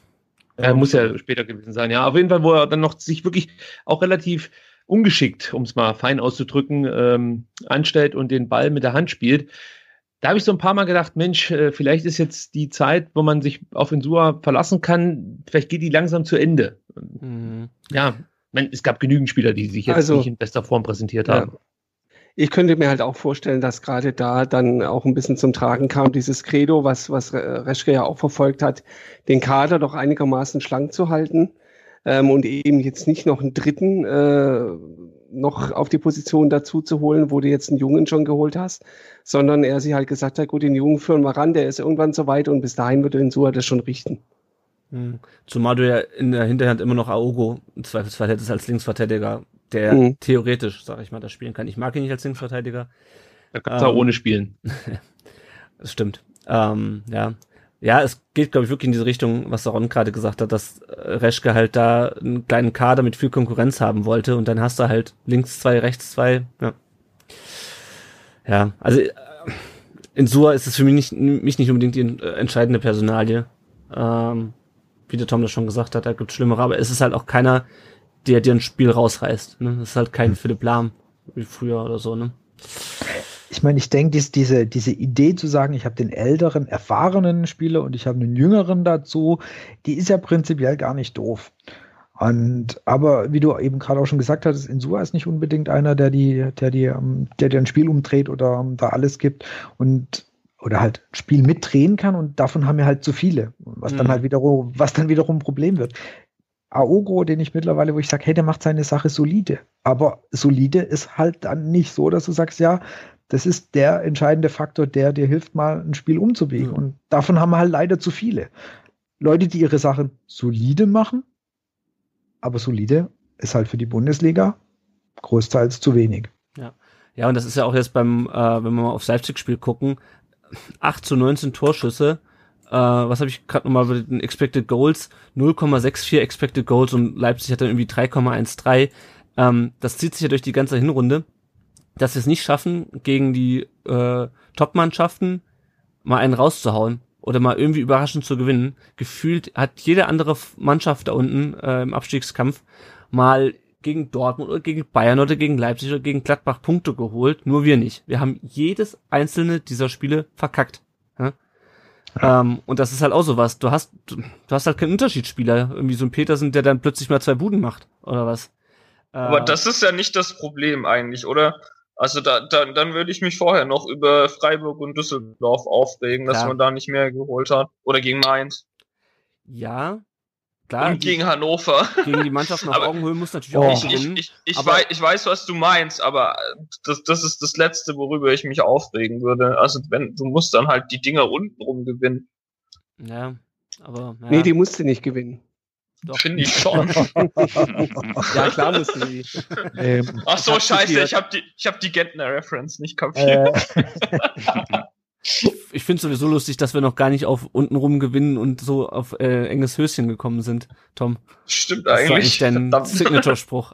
Er muss ja später gewesen sein, ja. Auf jeden Fall, wo er dann noch sich wirklich auch relativ ungeschickt, um es mal fein auszudrücken, ähm, anstellt und den Ball mit der Hand spielt. Da habe ich so ein paar Mal gedacht, Mensch, äh, vielleicht ist jetzt die Zeit, wo man sich auf Insua verlassen kann, vielleicht geht die langsam zu Ende. Mhm. Ja, man, es gab genügend Spieler, die sich jetzt also, nicht in bester Form präsentiert haben. Ja. Ich könnte mir halt auch vorstellen, dass gerade da dann auch ein bisschen zum Tragen kam, dieses Credo, was, was Reschke ja auch verfolgt hat, den Kader doch einigermaßen schlank zu halten ähm, und eben jetzt nicht noch einen dritten äh, noch auf die Position dazu zu holen, wo du jetzt einen Jungen schon geholt hast, sondern er sich halt gesagt hat, gut, den Jungen führen wir ran, der ist irgendwann so weit und bis dahin wird er in Sua das schon richten. Hm. Zumal du ja in der Hinterhand immer noch Aogo im Zweifelsfall hättest als Linksverteidiger, der mhm. theoretisch, sag ich mal, das spielen kann. Ich mag ihn nicht als Linksverteidiger. Da kannst du ähm, auch ohne spielen. das stimmt. Ähm, ja. Ja, es geht, glaube ich, wirklich in diese Richtung, was Ron gerade gesagt hat, dass äh, Reschke halt da einen kleinen Kader mit viel Konkurrenz haben wollte und dann hast du halt links zwei, rechts zwei. Ja, ja also äh, in Sua ist es für mich nicht, mich nicht unbedingt die äh, entscheidende Personalie. Ähm, wie der Tom das schon gesagt hat, da gibt schlimmere, aber es ist halt auch keiner, der dir ein Spiel rausreißt. Ne? Das ist halt kein hm. Philipp Lahm wie früher oder so. Ne? Ich meine, ich denke, dies, diese, diese Idee zu sagen, ich habe den älteren, erfahrenen Spieler und ich habe einen jüngeren dazu, die ist ja prinzipiell gar nicht doof. Und aber wie du eben gerade auch schon gesagt hattest, Insua ist nicht unbedingt einer, der die, der die, ähm, der dir ein Spiel umdreht oder um, da alles gibt und oder halt ein Spiel mitdrehen kann und davon haben wir halt zu viele, was mhm. dann halt wiederum, was dann wiederum ein Problem wird. Aogo, den ich mittlerweile, wo ich sage, hey, der macht seine Sache solide. Aber solide ist halt dann nicht so, dass du sagst, ja, das ist der entscheidende Faktor, der dir hilft, mal ein Spiel umzubiegen. Mhm. Und davon haben wir halt leider zu viele. Leute, die ihre Sachen solide machen, aber solide ist halt für die Bundesliga großteils zu wenig. Ja. Ja, und das ist ja auch jetzt beim, äh, wenn wir mal aufs Leipzig-Spiel gucken, 8 zu 19 Torschüsse, äh, was habe ich gerade nochmal mit den Expected Goals, 0,64 Expected Goals und Leipzig hat dann irgendwie 3,13. Ähm, das zieht sich ja durch die ganze Hinrunde, dass wir es nicht schaffen, gegen die äh, Top-Mannschaften mal einen rauszuhauen oder mal irgendwie überraschend zu gewinnen. Gefühlt hat jede andere Mannschaft da unten äh, im Abstiegskampf mal gegen Dortmund oder gegen Bayern oder gegen Leipzig oder gegen Gladbach Punkte geholt, nur wir nicht. Wir haben jedes einzelne dieser Spiele verkackt. Ähm, und das ist halt auch so was. Du hast, du, du hast halt keinen Unterschiedsspieler. Irgendwie so ein Petersen, der dann plötzlich mal zwei Buden macht, oder was? Äh, Aber das ist ja nicht das Problem eigentlich, oder? Also da, da, dann würde ich mich vorher noch über Freiburg und Düsseldorf aufregen, dass man da nicht mehr geholt hat. Oder gegen Mainz. Ja, Klar, und gegen Hannover. Gegen die Mannschaft nach Augenhöhe muss natürlich auch ich, gewinnen. Ich, ich, ich, weiß, ich weiß, was du meinst, aber das, das ist das Letzte, worüber ich mich aufregen würde. Also wenn du musst dann halt die Dinger untenrum gewinnen. Ja, aber. Ja. Nee, die musst du nicht gewinnen. Finde ich schon. ja, klar du die. Ähm, Ach so, scheiße, ich habe die, ich hab die Gentner-Reference nicht kapiert. Äh. ich finde sowieso lustig, dass wir noch gar nicht auf untenrum gewinnen und so auf äh, enges Höschen gekommen sind, Tom. Stimmt das eigentlich. Das ist dein Signature-Spruch.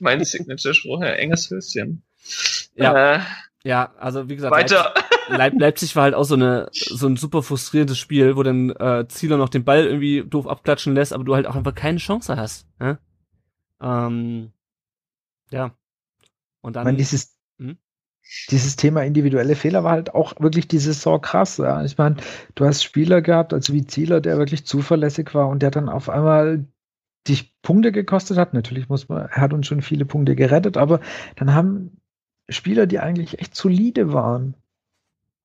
mein Signature-Spruch, ja, enges Höschen. Ja. Äh, ja, also wie gesagt, weiter. Leip Leipzig war halt auch so eine so ein super frustrierendes Spiel, wo dann äh, Zieler noch den Ball irgendwie doof abklatschen lässt, aber du halt auch einfach keine Chance hast. Ja? Ähm, ja. Und dann. Ich meine, dieses hm? dieses Thema individuelle Fehler war halt auch wirklich die Saison krass. Ja. Ich meine, du hast Spieler gehabt, also wie Zieler, der wirklich zuverlässig war und der dann auf einmal dich Punkte gekostet hat. Natürlich muss man, er hat uns schon viele Punkte gerettet, aber dann haben Spieler, die eigentlich echt solide waren,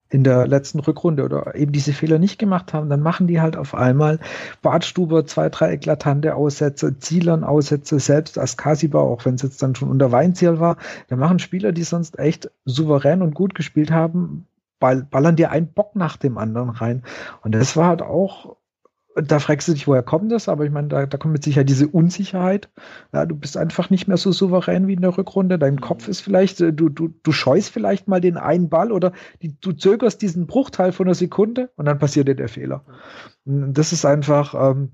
in der letzten Rückrunde oder eben diese Fehler nicht gemacht haben, dann machen die halt auf einmal Bartstuber zwei, drei eklatante Aussätze, Zielern Aussätze, selbst Askasiba, auch wenn es jetzt dann schon unter Weinziel war, da machen Spieler, die sonst echt souverän und gut gespielt haben, ballern dir einen Bock nach dem anderen rein. Und das war halt auch da fragst du dich, woher kommt das? Aber ich meine, da, da kommt mit Sicherheit diese Unsicherheit. Ja, du bist einfach nicht mehr so souverän wie in der Rückrunde. Dein Kopf ist vielleicht, äh, du, du, du scheust vielleicht mal den einen Ball oder die, du zögerst diesen Bruchteil von einer Sekunde und dann passiert dir der Fehler. Und das ist einfach, ähm,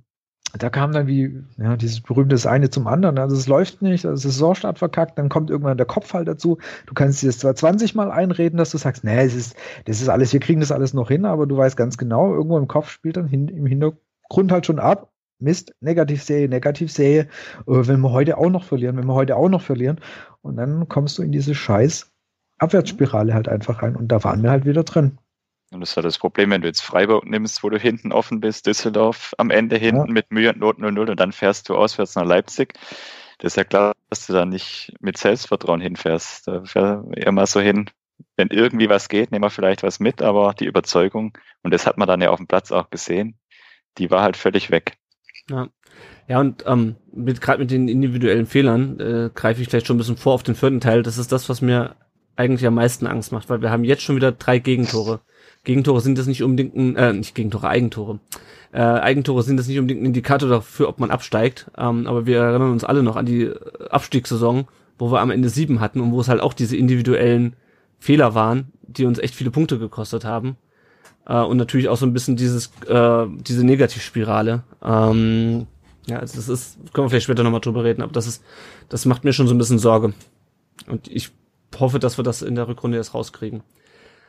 da kam dann wie, ja, dieses berühmte eine zum anderen. Also es läuft nicht, also Saisonstart verkackt, dann kommt irgendwann der Kopf halt dazu. Du kannst dir das zwar 20 Mal einreden, dass du sagst, nee, es ist, das ist alles, wir kriegen das alles noch hin, aber du weißt ganz genau, irgendwo im Kopf spielt dann hin, im Hintergrund Grund halt schon ab, Mist, negativ sehe, negativ sehe, äh, wenn wir heute auch noch verlieren, wenn wir heute auch noch verlieren. Und dann kommst du in diese scheiß Abwärtsspirale halt einfach rein. Und da waren wir halt wieder drin. Und das war das Problem, wenn du jetzt Freiburg nimmst, wo du hinten offen bist, Düsseldorf am Ende hinten ja. mit Mühe und Not 0-0 und dann fährst du auswärts nach Leipzig. Das ist ja klar, dass du da nicht mit Selbstvertrauen hinfährst. Da fährst du immer so hin, wenn irgendwie was geht, nehmen wir vielleicht was mit, aber die Überzeugung, und das hat man dann ja auf dem Platz auch gesehen, die war halt völlig weg. Ja. Ja, und ähm, mit, gerade mit den individuellen Fehlern äh, greife ich vielleicht schon ein bisschen vor auf den vierten Teil. Das ist das, was mir eigentlich am meisten Angst macht, weil wir haben jetzt schon wieder drei Gegentore. Gegentore sind das nicht unbedingt ein, äh, nicht Gegentore, Eigentore. Äh, Eigentore sind das nicht unbedingt ein Indikator dafür, ob man absteigt. Ähm, aber wir erinnern uns alle noch an die Abstiegssaison, wo wir am Ende sieben hatten und wo es halt auch diese individuellen Fehler waren, die uns echt viele Punkte gekostet haben. Äh, und natürlich auch so ein bisschen dieses, äh, diese Negativspirale. Ähm, ja, also das ist, können wir vielleicht später nochmal drüber reden, aber das ist, das macht mir schon so ein bisschen Sorge. Und ich hoffe, dass wir das in der Rückrunde jetzt rauskriegen.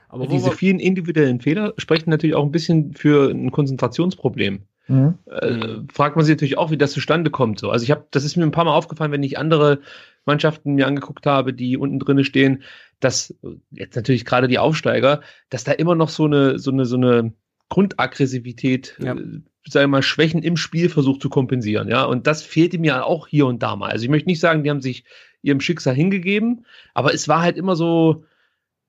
Aber diese vielen individuellen Fehler sprechen natürlich auch ein bisschen für ein Konzentrationsproblem. Mhm. Äh, fragt man sich natürlich auch, wie das zustande kommt. So. Also ich habe, das ist mir ein paar Mal aufgefallen, wenn ich andere Mannschaften mir angeguckt habe, die unten drinne stehen, dass jetzt natürlich gerade die Aufsteiger, dass da immer noch so eine so eine so eine Grundaggressivität, ja. äh, sagen wir mal Schwächen im Spiel versucht zu kompensieren, ja. Und das fehlte mir auch hier und da mal. Also ich möchte nicht sagen, die haben sich ihrem Schicksal hingegeben, aber es war halt immer so,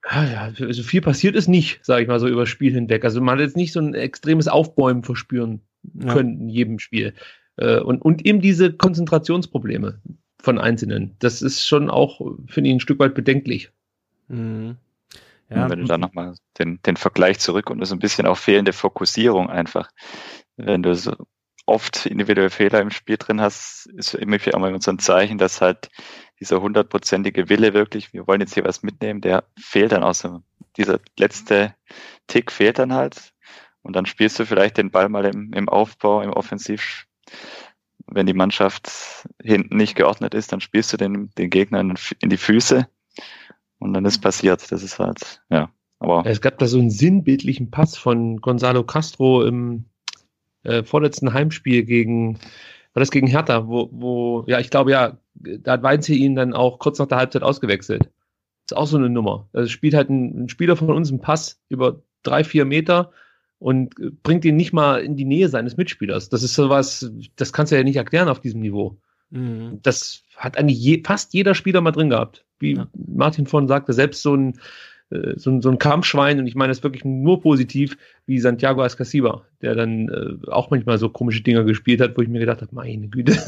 ja, also viel passiert ist nicht, sage ich mal so über das Spiel hinweg. Also man hat jetzt nicht so ein extremes Aufbäumen verspüren können ja. in jedem Spiel. Äh, und, und eben diese Konzentrationsprobleme von Einzelnen. Das ist schon auch, finde ich, ein Stück weit bedenklich. Mhm. Ja. wenn du da nochmal den, den Vergleich zurück und so ein bisschen auch fehlende Fokussierung einfach. Wenn du so oft individuelle Fehler im Spiel drin hast, ist immer auch mal so ein Zeichen, dass halt dieser hundertprozentige Wille wirklich, wir wollen jetzt hier was mitnehmen, der fehlt dann auch so. Dieser letzte Tick fehlt dann halt. Und dann spielst du vielleicht den Ball mal im, im Aufbau, im Offensiv. Wenn die Mannschaft hinten nicht geordnet ist, dann spielst du den, den Gegner in die Füße. Und dann ist passiert. Das ist halt, ja. Aber es gab da so einen sinnbildlichen Pass von Gonzalo Castro im äh, vorletzten Heimspiel gegen, war das gegen Hertha, wo, wo, ja, ich glaube ja, da hat Weinze ihn dann auch kurz nach der Halbzeit ausgewechselt. Ist auch so eine Nummer. Also spielt halt ein, ein Spieler von uns einen Pass über drei, vier Meter und bringt ihn nicht mal in die Nähe seines Mitspielers. Das ist sowas, das kannst du ja nicht erklären auf diesem Niveau. Mhm. Das hat eigentlich je, fast jeder Spieler mal drin gehabt. Wie ja. Martin vorhin sagte, selbst so ein, äh, so ein, so ein Kampfschwein, und ich meine das wirklich nur positiv, wie Santiago Ascasiba, der dann äh, auch manchmal so komische Dinger gespielt hat, wo ich mir gedacht habe, meine Güte, was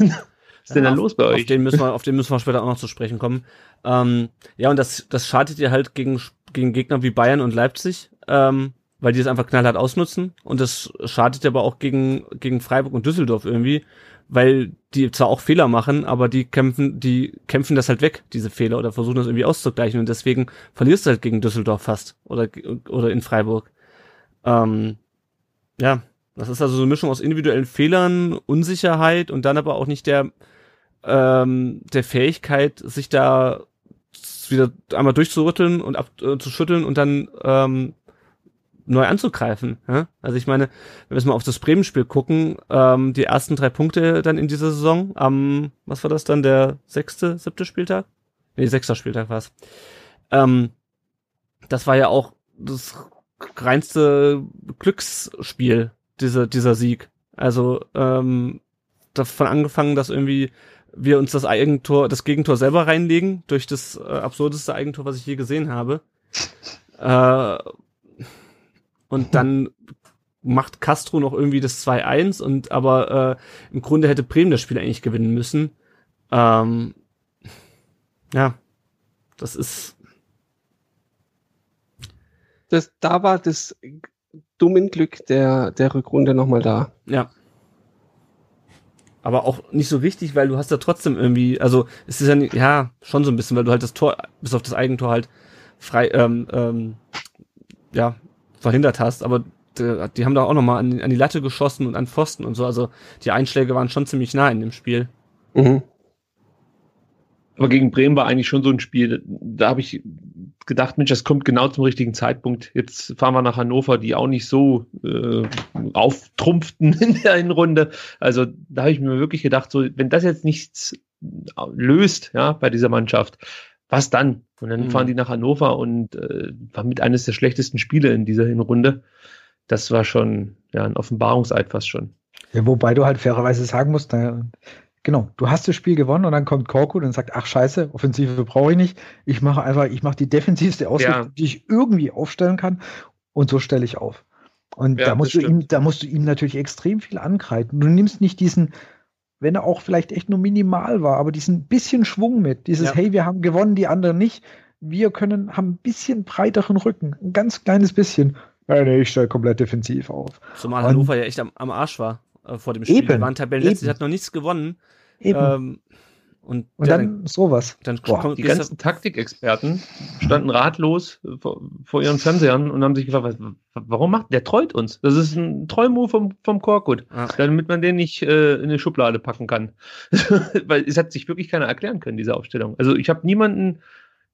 ist denn da los bei euch? Auf den müssen wir, auf den müssen wir später auch noch zu sprechen kommen. Ähm, ja, und das, das schadet ihr halt gegen, gegen Gegner wie Bayern und Leipzig, ähm, weil die es einfach knallhart ausnutzen. Und das schadet aber auch gegen, gegen Freiburg und Düsseldorf irgendwie, weil die zwar auch Fehler machen, aber die kämpfen, die kämpfen das halt weg, diese Fehler, oder versuchen das irgendwie auszugleichen und deswegen verlierst du halt gegen Düsseldorf fast oder, oder in Freiburg. Ähm, ja, das ist also so eine Mischung aus individuellen Fehlern, Unsicherheit und dann aber auch nicht der, ähm, der Fähigkeit, sich da wieder einmal durchzurütteln und abzuschütteln äh, und dann ähm, neu anzugreifen. Ja? Also ich meine, wenn wir jetzt mal auf das Bremen-Spiel gucken, ähm, die ersten drei Punkte dann in dieser Saison am, was war das dann, der sechste, siebte Spieltag? Nee, sechster Spieltag war's. Ähm, das war ja auch das reinste Glücksspiel, diese, dieser Sieg. Also ähm, davon angefangen, dass irgendwie wir uns das Eigentor, das Gegentor selber reinlegen, durch das äh, absurdeste Eigentor, was ich je gesehen habe. Äh, und dann macht Castro noch irgendwie das 2-1 und aber äh, im Grunde hätte Bremen das Spiel eigentlich gewinnen müssen. Ähm, ja, das ist. Das, da war das dummen Glück der, der Rückrunde nochmal da. Ja. Aber auch nicht so wichtig, weil du hast ja trotzdem irgendwie, also es ist ja, nicht, ja schon so ein bisschen, weil du halt das Tor, bis auf das Eigentor halt frei, ähm, ähm, ja, verhindert hast, aber die, haben da auch nochmal an, an die Latte geschossen und an Pfosten und so. Also die Einschläge waren schon ziemlich nah in dem Spiel. Mhm. Aber gegen Bremen war eigentlich schon so ein Spiel, da habe ich gedacht, Mensch, das kommt genau zum richtigen Zeitpunkt. Jetzt fahren wir nach Hannover, die auch nicht so äh, auftrumpften in der Hinrunde. Also da habe ich mir wirklich gedacht, so wenn das jetzt nichts löst, ja, bei dieser Mannschaft, was dann? Und dann mhm. fahren die nach Hannover und äh, war mit eines der schlechtesten Spiele in dieser Hinrunde. Das war schon ja ein Offenbarungseid fast schon. Ja, wobei du halt fairerweise sagen musst, na, genau, du hast das Spiel gewonnen und dann kommt Korkut und sagt, ach scheiße, Offensive brauche ich nicht. Ich mache einfach, ich mache die defensivste Ausrichtung, ja. die ich irgendwie aufstellen kann und so stelle ich auf. Und ja, da musst du ihm, da musst du ihm natürlich extrem viel ankreiden. Du nimmst nicht diesen, wenn er auch vielleicht echt nur minimal war, aber diesen bisschen Schwung mit, dieses, ja. hey, wir haben gewonnen, die anderen nicht. Wir können, haben ein bisschen breiteren Rücken, ein ganz kleines bisschen. Nein, nee, ich stelle komplett defensiv auf. Zumal Hannover ja echt am, am Arsch war äh, vor dem Spiel. Eben, Die waren Tabellenletztes, hat noch nichts gewonnen. Eben. Ähm, und, und ja, dann, sowas. Dann Boah, die ganzen Taktikexperten standen ratlos vor, vor, ihren Fernsehern und haben sich gefragt, was, warum macht der treut uns? Das ist ein Treumove vom, vom Korkut, ja. damit man den nicht äh, in eine Schublade packen kann. Weil es hat sich wirklich keiner erklären können, diese Aufstellung. Also ich habe niemanden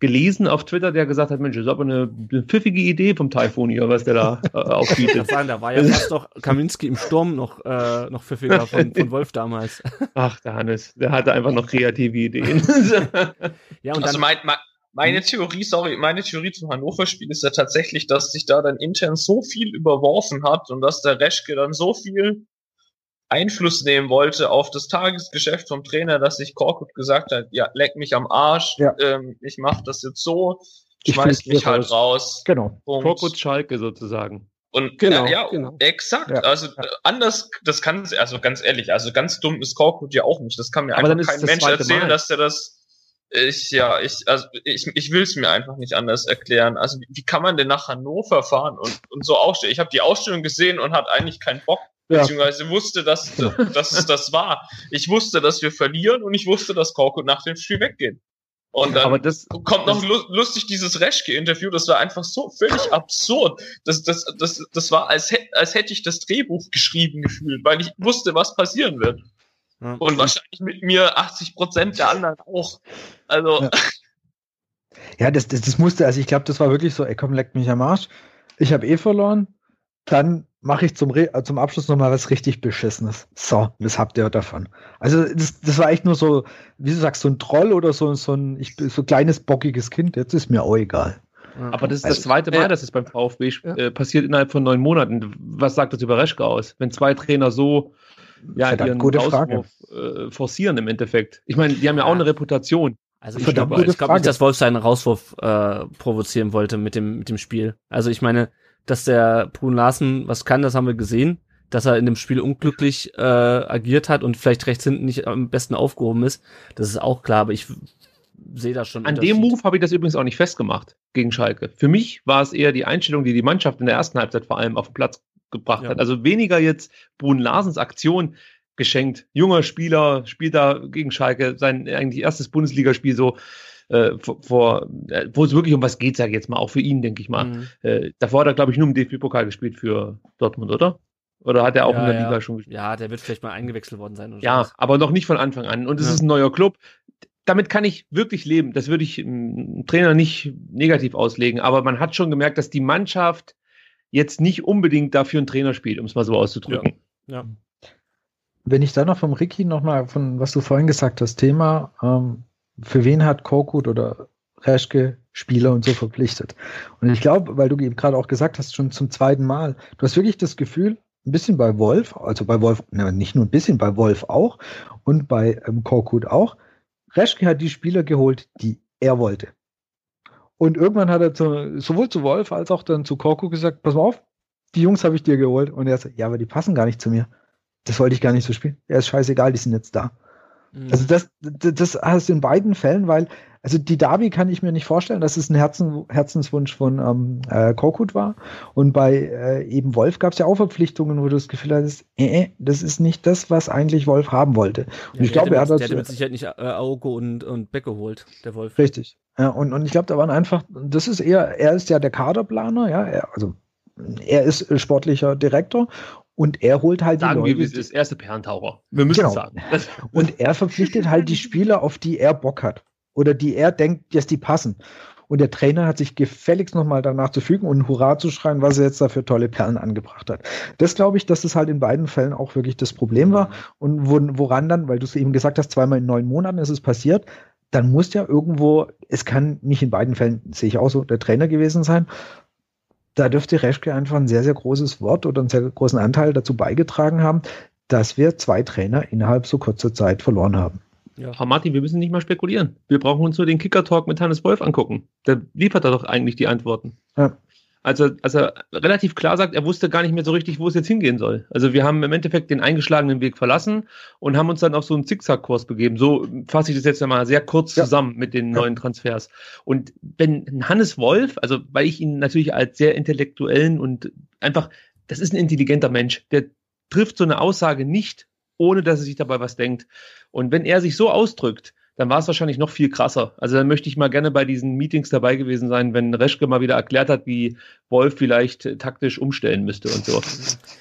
gelesen auf Twitter, der gesagt hat, Mensch, das ist aber eine, eine pfiffige Idee vom Typhoon hier, was der da äh, aufbietet. da war ja fast noch Kaminski im Sturm noch, äh, noch pfiffiger von, von Wolf damals. Ach, der Hannes, der hatte einfach noch kreative Ideen. ja, und also mein, mein, meine Theorie, sorry, meine Theorie zum Hannover-Spiel ist ja tatsächlich, dass sich da dann intern so viel überworfen hat und dass der Reschke dann so viel Einfluss nehmen wollte auf das Tagesgeschäft vom Trainer, dass sich Korkut gesagt hat, ja, leck mich am Arsch, ja. ähm, ich mache das jetzt so, schmeiß mich halt raus. raus. Genau. Korkut Schalke sozusagen. Und genau, ja, genau. exakt. Ja. Also ja. anders, das kann, also ganz ehrlich, also ganz dumm ist Korkut ja auch nicht. Das kann mir Aber einfach kein Mensch erzählen, Mal. dass der das. Ich ja, ich also ich, ich will es mir einfach nicht anders erklären. Also wie, wie kann man denn nach Hannover fahren und und so ausstellen? Ich habe die Ausstellung gesehen und hat eigentlich keinen Bock ja. Beziehungsweise wusste, dass, dass es das war. Ich wusste, dass wir verlieren und ich wusste, dass Korkut nach dem Spiel weggeht. Und dann das, kommt noch das, lustig dieses Reschke-Interview, das war einfach so völlig absurd. Das, das, das, das war, als, als hätte ich das Drehbuch geschrieben gefühlt, weil ich wusste, was passieren wird. Ja. Und wahrscheinlich mit mir 80 Prozent der anderen auch. Also. Ja, ja das, das, das musste, also ich glaube, das war wirklich so, ey komm, leck mich am Arsch. Ich habe eh verloren. Dann mache ich zum, Re äh, zum Abschluss noch mal was richtig Beschissenes. So, das habt ihr davon. Also das, das war echt nur so, wie du sagst, so ein Troll oder so, so ein ich, so kleines, bockiges Kind. Jetzt ist mir auch egal. Aber das ist also, das zweite Mal, äh, dass es beim VfB äh, passiert innerhalb von neun Monaten. Was sagt das über Reschke aus? Wenn zwei Trainer so ja, ihren Auswurf äh, forcieren im Endeffekt. Ich meine, die haben ja auch eine Reputation. Also ich glaube glaub nicht, dass Wolf seinen Rauswurf äh, provozieren wollte mit dem, mit dem Spiel. Also ich meine, dass der Brun Larsen was kann, das haben wir gesehen. Dass er in dem Spiel unglücklich äh, agiert hat und vielleicht rechts hinten nicht am besten aufgehoben ist, das ist auch klar, aber ich sehe das schon. An dem Move habe ich das übrigens auch nicht festgemacht gegen Schalke. Für mich war es eher die Einstellung, die die Mannschaft in der ersten Halbzeit vor allem auf den Platz gebracht ja. hat. Also weniger jetzt Brun Larsens Aktion geschenkt. Junger Spieler spielt da gegen Schalke sein eigentlich erstes Bundesligaspiel so äh, vor, äh, wo es wirklich um was geht, sage ich jetzt mal, auch für ihn, denke ich mal. Mhm. Äh, davor hat er, glaube ich, nur im DFB-Pokal gespielt für Dortmund, oder? Oder hat er auch ja, in der ja. Liga schon gespielt? Ja, der wird vielleicht mal eingewechselt worden sein. ja, sowas. aber noch nicht von Anfang an. Und es ja. ist ein neuer Club. Damit kann ich wirklich leben. Das würde ich einem Trainer nicht negativ auslegen. Aber man hat schon gemerkt, dass die Mannschaft jetzt nicht unbedingt dafür einen Trainer spielt, um es mal so auszudrücken. Ja. Wenn ich da noch vom Ricky nochmal von was du vorhin gesagt hast, Thema ähm, für wen hat Korkut oder Reschke Spieler und so verpflichtet? Und ich glaube, weil du eben gerade auch gesagt hast, schon zum zweiten Mal, du hast wirklich das Gefühl, ein bisschen bei Wolf, also bei Wolf, ne, nicht nur ein bisschen, bei Wolf auch und bei ähm, Korkut auch. Reschke hat die Spieler geholt, die er wollte. Und irgendwann hat er zu, sowohl zu Wolf als auch dann zu Korkut gesagt, pass mal auf, die Jungs habe ich dir geholt. Und er sagt, ja, aber die passen gar nicht zu mir. Das wollte ich gar nicht so spielen. Er ist scheißegal, die sind jetzt da. Mhm. Also das, das, das heißt in beiden Fällen, weil, also die Derby kann ich mir nicht vorstellen, dass es ein Herzen, Herzenswunsch von ähm, äh, Korkut war. Und bei äh, eben Wolf gab es ja auch Verpflichtungen, wo du das Gefühl hattest, äh, äh, das ist nicht das, was eigentlich Wolf haben wollte. Und ja, ich glaube, er hat das. Der hätte mit Sicherheit nicht äh, Auge und, und Beck geholt, der Wolf. Richtig. Ja, und, und ich glaube, da waren einfach, das ist eher, er ist ja der Kaderplaner, ja, er, also er ist sportlicher Direktor und er holt halt sagen die Leute. Wir, das erste Perntaucher. Wir müssen genau. sagen. Und er verpflichtet halt die Spieler, auf die er Bock hat. Oder die er denkt, dass die passen. und der Trainer hat sich gefälligst nochmal danach zu fügen und Hurra zu schreien, was er jetzt da für tolle Perlen angebracht hat. Das glaube ich, dass das halt in beiden Fällen auch wirklich das Problem war und woran dann, weil du es eben gesagt hast, zweimal in neun Monaten ist es passiert, dann muss ja irgendwo, es kann nicht in beiden Fällen, sehe ich auch so, der Trainer gewesen sein. Da dürfte Reschke einfach ein sehr, sehr großes Wort oder einen sehr großen Anteil dazu beigetragen haben, dass wir zwei Trainer innerhalb so kurzer Zeit verloren haben. Ja, Herr Martin, wir müssen nicht mal spekulieren. Wir brauchen uns nur den Kicker-Talk mit Hannes Wolf angucken. Der liefert da doch eigentlich die Antworten. Ja. Also, als er relativ klar sagt, er wusste gar nicht mehr so richtig, wo es jetzt hingehen soll. Also wir haben im Endeffekt den eingeschlagenen Weg verlassen und haben uns dann auf so einen Zickzack-Kurs begeben. So fasse ich das jetzt einmal sehr kurz ja. zusammen mit den neuen Transfers. Und wenn Hannes Wolf, also weil ich ihn natürlich als sehr intellektuellen und einfach, das ist ein intelligenter Mensch, der trifft so eine Aussage nicht, ohne dass er sich dabei was denkt. Und wenn er sich so ausdrückt, dann war es wahrscheinlich noch viel krasser. Also dann möchte ich mal gerne bei diesen Meetings dabei gewesen sein, wenn Reschke mal wieder erklärt hat, wie Wolf vielleicht äh, taktisch umstellen müsste und so.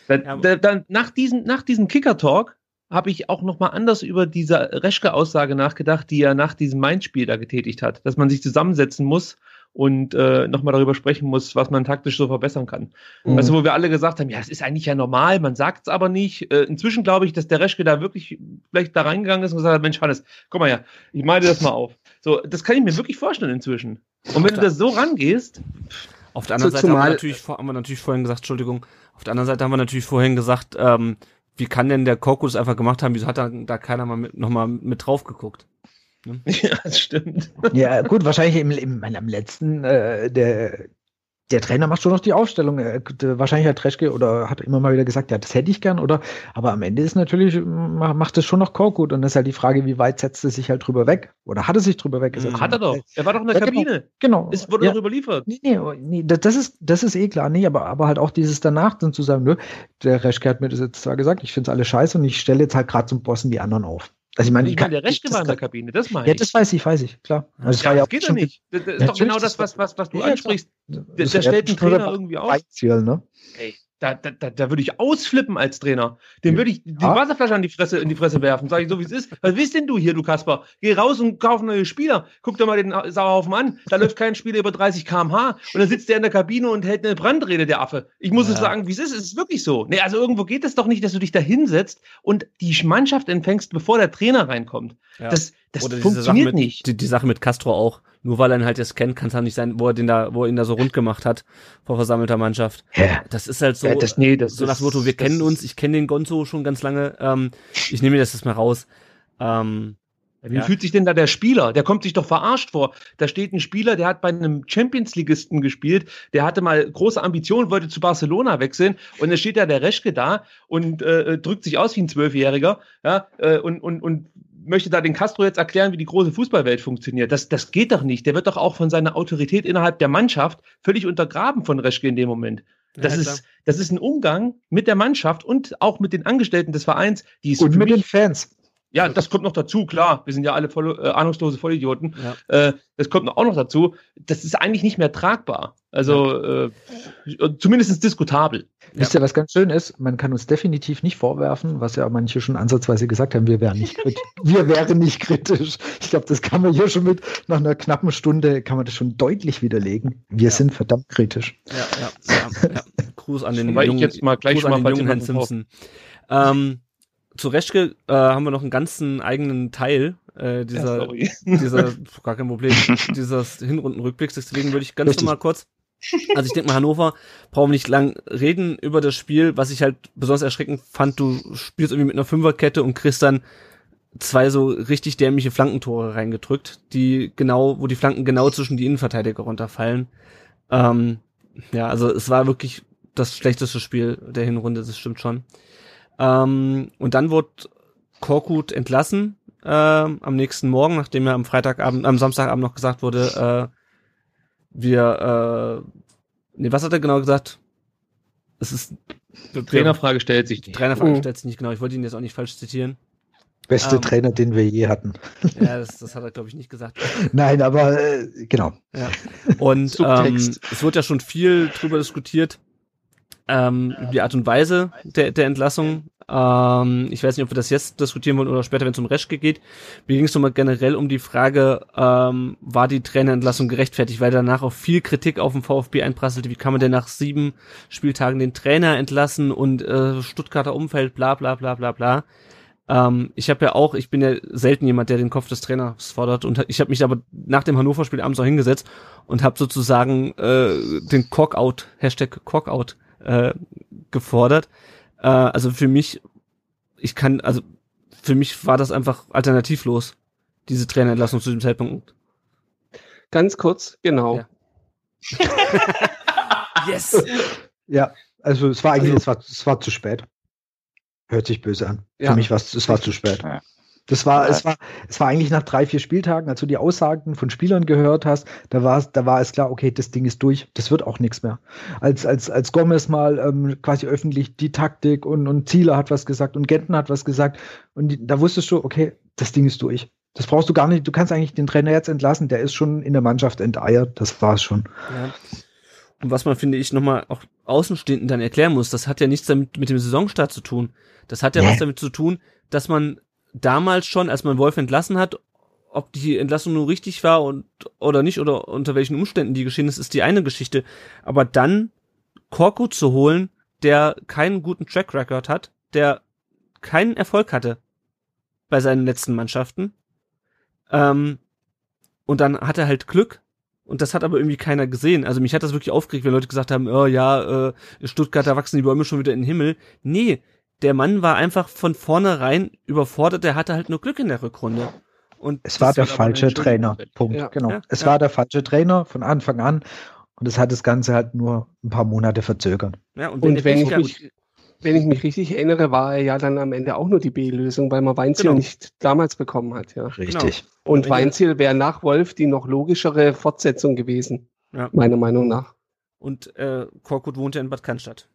dann, dann, nach diesem, nach diesem Kicker-Talk habe ich auch noch mal anders über diese Reschke-Aussage nachgedacht, die er nach diesem Mainz-Spiel da getätigt hat, dass man sich zusammensetzen muss und äh, nochmal darüber sprechen muss, was man taktisch so verbessern kann. Mhm. Also wo wir alle gesagt haben, ja, es ist eigentlich ja normal, man sagt es aber nicht. Äh, inzwischen glaube ich, dass der Reschke da wirklich vielleicht da reingegangen ist und gesagt hat, Mensch, Hannes, guck mal her, ich meine das mal auf. So, das kann ich mir wirklich vorstellen inzwischen. Und wenn du da so rangehst. Auf der anderen so, Seite haben wir, natürlich, haben wir natürlich vorhin gesagt, Entschuldigung, auf der anderen Seite haben wir natürlich vorhin gesagt, ähm, wie kann denn der das einfach gemacht haben? Wieso hat da, da keiner mal mit, noch mal mit drauf geguckt? Ne? Ja, das stimmt. Ja, gut, wahrscheinlich im, im, im letzten, äh, der, der Trainer macht schon noch die Aufstellung. Wahrscheinlich hat Treschke oder hat immer mal wieder gesagt, ja, das hätte ich gern, oder? Aber am Ende ist natürlich, macht es schon noch Korkut. Und das ist halt die Frage, wie weit setzt er sich halt drüber weg? Oder hat er sich drüber weggesetzt? Hat er doch. Er war doch in der ja, genau. Kabine. Genau. Es wurde ja. doch überliefert. Nee, nee, nee, das ist, das ist eh klar. Nee, aber, aber halt auch dieses danach dann zu sagen, nö, der Reschke hat mir das jetzt zwar gesagt, ich finde es alles scheiße und ich stelle jetzt halt gerade zum Bossen die anderen auf. Also ich meine, ich meine, der Rechte war in der Kabine, das meine ich. Ja, das weiß ich, weiß ich, klar. Also das, ja, war ja das geht ja nicht. Das, das ist doch genau das, was, was, was du ja, ansprichst. Der, der stellt einen Trainer irgendwie auf. Ne? Ey, da, da, da, da würde ich ausflippen als Trainer. Dem würde ich die ja. Wasserflasche an die Fresse, in die Fresse werfen. Sag ich so, wie es ist. Was willst denn du hier, du Kasper? Geh raus und kauf neue Spieler. Guck dir mal den Sauerhaufen an. Da läuft kein Spieler über 30 kmh. Und dann sitzt der in der Kabine und hält eine Brandrede, der Affe. Ich muss ja. es sagen, wie es ist. Es ist wirklich so. Nee, also irgendwo geht es doch nicht, dass du dich da hinsetzt und die Mannschaft empfängst, bevor der Trainer reinkommt. Ja. Das, das Oder funktioniert mit, nicht. Die, die Sache mit Castro auch nur weil er ihn halt jetzt kennt, kann es halt nicht sein, wo er den da, wo er ihn da so rund gemacht hat vor versammelter Mannschaft. Ja. Das ist halt so, ja, das, nee, das so nach dem Motto, wir kennen uns, ich kenne den Gonzo schon ganz lange, ähm, ich nehme mir das jetzt mal raus. Ähm, wie ja. fühlt sich denn da der Spieler? Der kommt sich doch verarscht vor. Da steht ein Spieler, der hat bei einem Champions-Ligisten gespielt, der hatte mal große Ambitionen, wollte zu Barcelona wechseln und dann steht da der Reschke da und äh, drückt sich aus wie ein Zwölfjähriger, ja, äh, und, und, und möchte da den Castro jetzt erklären, wie die große Fußballwelt funktioniert. Das, das geht doch nicht. Der wird doch auch von seiner Autorität innerhalb der Mannschaft völlig untergraben von Reschke in dem Moment. Das, ja, ist, das ist ein Umgang mit der Mannschaft und auch mit den Angestellten des Vereins, die es Und mit den Fans. Ja, das kommt noch dazu, klar. Wir sind ja alle voll, äh, ahnungslose Vollidioten. Ja. Äh, das kommt auch noch dazu. Das ist eigentlich nicht mehr tragbar. Also ja. äh, zumindest diskutabel. Wisst ihr, was ganz schön ist? Man kann uns definitiv nicht vorwerfen, was ja manche schon ansatzweise gesagt haben, wir wären nicht kritisch. wir wären nicht kritisch. Ich glaube, das kann man hier schon mit, nach einer knappen Stunde kann man das schon deutlich widerlegen. Wir ja. sind verdammt kritisch. Ja, ja, ja, ja. Gruß an den Weil jungen, ich jetzt mal gleich Gruß schon mal an den jungen Herrn Simpson. Ähm, zu Reschke äh, haben wir noch einen ganzen eigenen Teil äh, dieser, ja, dieser, gar kein Problem, dieses Hinrundenrückblicks. Deswegen würde ich ganz Richtig. normal kurz, also ich denke mal, Hannover brauchen wir nicht lang reden über das Spiel. Was ich halt besonders erschreckend fand, du spielst irgendwie mit einer Fünferkette und kriegst dann zwei so richtig dämliche Flankentore reingedrückt, die genau, wo die Flanken genau zwischen die Innenverteidiger runterfallen. Ähm, ja, also es war wirklich das schlechteste Spiel der Hinrunde, das stimmt schon. Ähm, und dann wurde Korkut entlassen äh, am nächsten Morgen, nachdem er am Freitagabend, am Samstagabend noch gesagt wurde, äh, wir, äh, nee, was hat er genau gesagt? Es ist die Trainerfrage stellt sich nicht. Trainerfrage oh. stellt sich nicht genau. Ich wollte ihn jetzt auch nicht falsch zitieren. Beste ähm, Trainer, den wir je hatten. Ja, das, das hat er, glaube ich, nicht gesagt. Nein, aber äh, genau. Ja. Und ähm, es wird ja schon viel drüber diskutiert, ähm, die Art und Weise der, der Entlassung. Ähm, ich weiß nicht, ob wir das jetzt diskutieren wollen oder später, wenn es um Reschke geht. Mir ging es nochmal generell um die Frage, ähm, war die Trainerentlassung gerechtfertigt, weil danach auch viel Kritik auf den VfB einprasselte. Wie kann man denn nach sieben Spieltagen den Trainer entlassen und äh, Stuttgarter Umfeld, bla bla bla bla bla. Ähm, ich habe ja auch, ich bin ja selten jemand, der den Kopf des Trainers fordert und ich habe mich aber nach dem Hannover-Spiel abends auch hingesetzt und habe sozusagen äh, den Cockout, Hashtag Cockout äh, gefordert. Äh, also für mich, ich kann, also für mich war das einfach alternativlos, diese Trainerentlassung zu dem Zeitpunkt. Ganz kurz, genau. Ja. yes! Ja, also es war eigentlich, es war, es war zu spät. Hört sich böse an. Ja. Für mich war es, es war zu spät. Ja. Das war, Ja. es war, es war eigentlich nach drei, vier Spieltagen, als du die Aussagen von Spielern gehört hast, da war es, da war es klar, okay, das Ding ist durch, das wird auch nichts mehr. Als, als, als Gomez mal ähm, quasi öffentlich die Taktik und, und Ziele hat was gesagt und Genten hat was gesagt und die, da wusstest du, okay, das Ding ist durch. Das brauchst du gar nicht, du kannst eigentlich den Trainer jetzt entlassen, der ist schon in der Mannschaft enteiert, das war's schon. Ja. Und was man, finde ich, nochmal auch Außenstehenden dann erklären muss, das hat ja nichts damit mit dem Saisonstart zu tun. Das hat ja Nee. was damit zu tun, dass man damals schon, als man Wolf entlassen hat, ob die Entlassung nur richtig war und oder nicht oder unter welchen Umständen die geschehen ist, ist die eine Geschichte. Aber dann Korko zu holen, der keinen guten Track Record hat, der keinen Erfolg hatte bei seinen letzten Mannschaften, ähm, und dann hat er halt Glück und das hat aber irgendwie keiner gesehen. Also mich hat das wirklich aufgeregt, wenn Leute gesagt haben, oh ja, äh, Stuttgart, da wachsen die Bäume schon wieder in den Himmel. Nee, der Mann war einfach von vornherein überfordert, der hatte halt nur Glück in der Rückrunde. Und Es war der falsche Trainer. Punkt. Ja. genau. Ja, es ja. war der falsche Trainer von Anfang an. Und es hat das Ganze halt nur ein paar Monate verzögert. ja, und, Und wenn ich, mich, wenn ich mich richtig erinnere, war er ja dann am Ende auch nur die B-Lösung, weil man Weinziel Genau. nicht damals bekommen hat. Ja. Richtig. Und Wenn ihr- Weinziel wäre nach Wolf die noch logischere Fortsetzung gewesen, Ja. meiner Meinung nach. und äh, Korkut wohnt ja in Bad Cannstatt.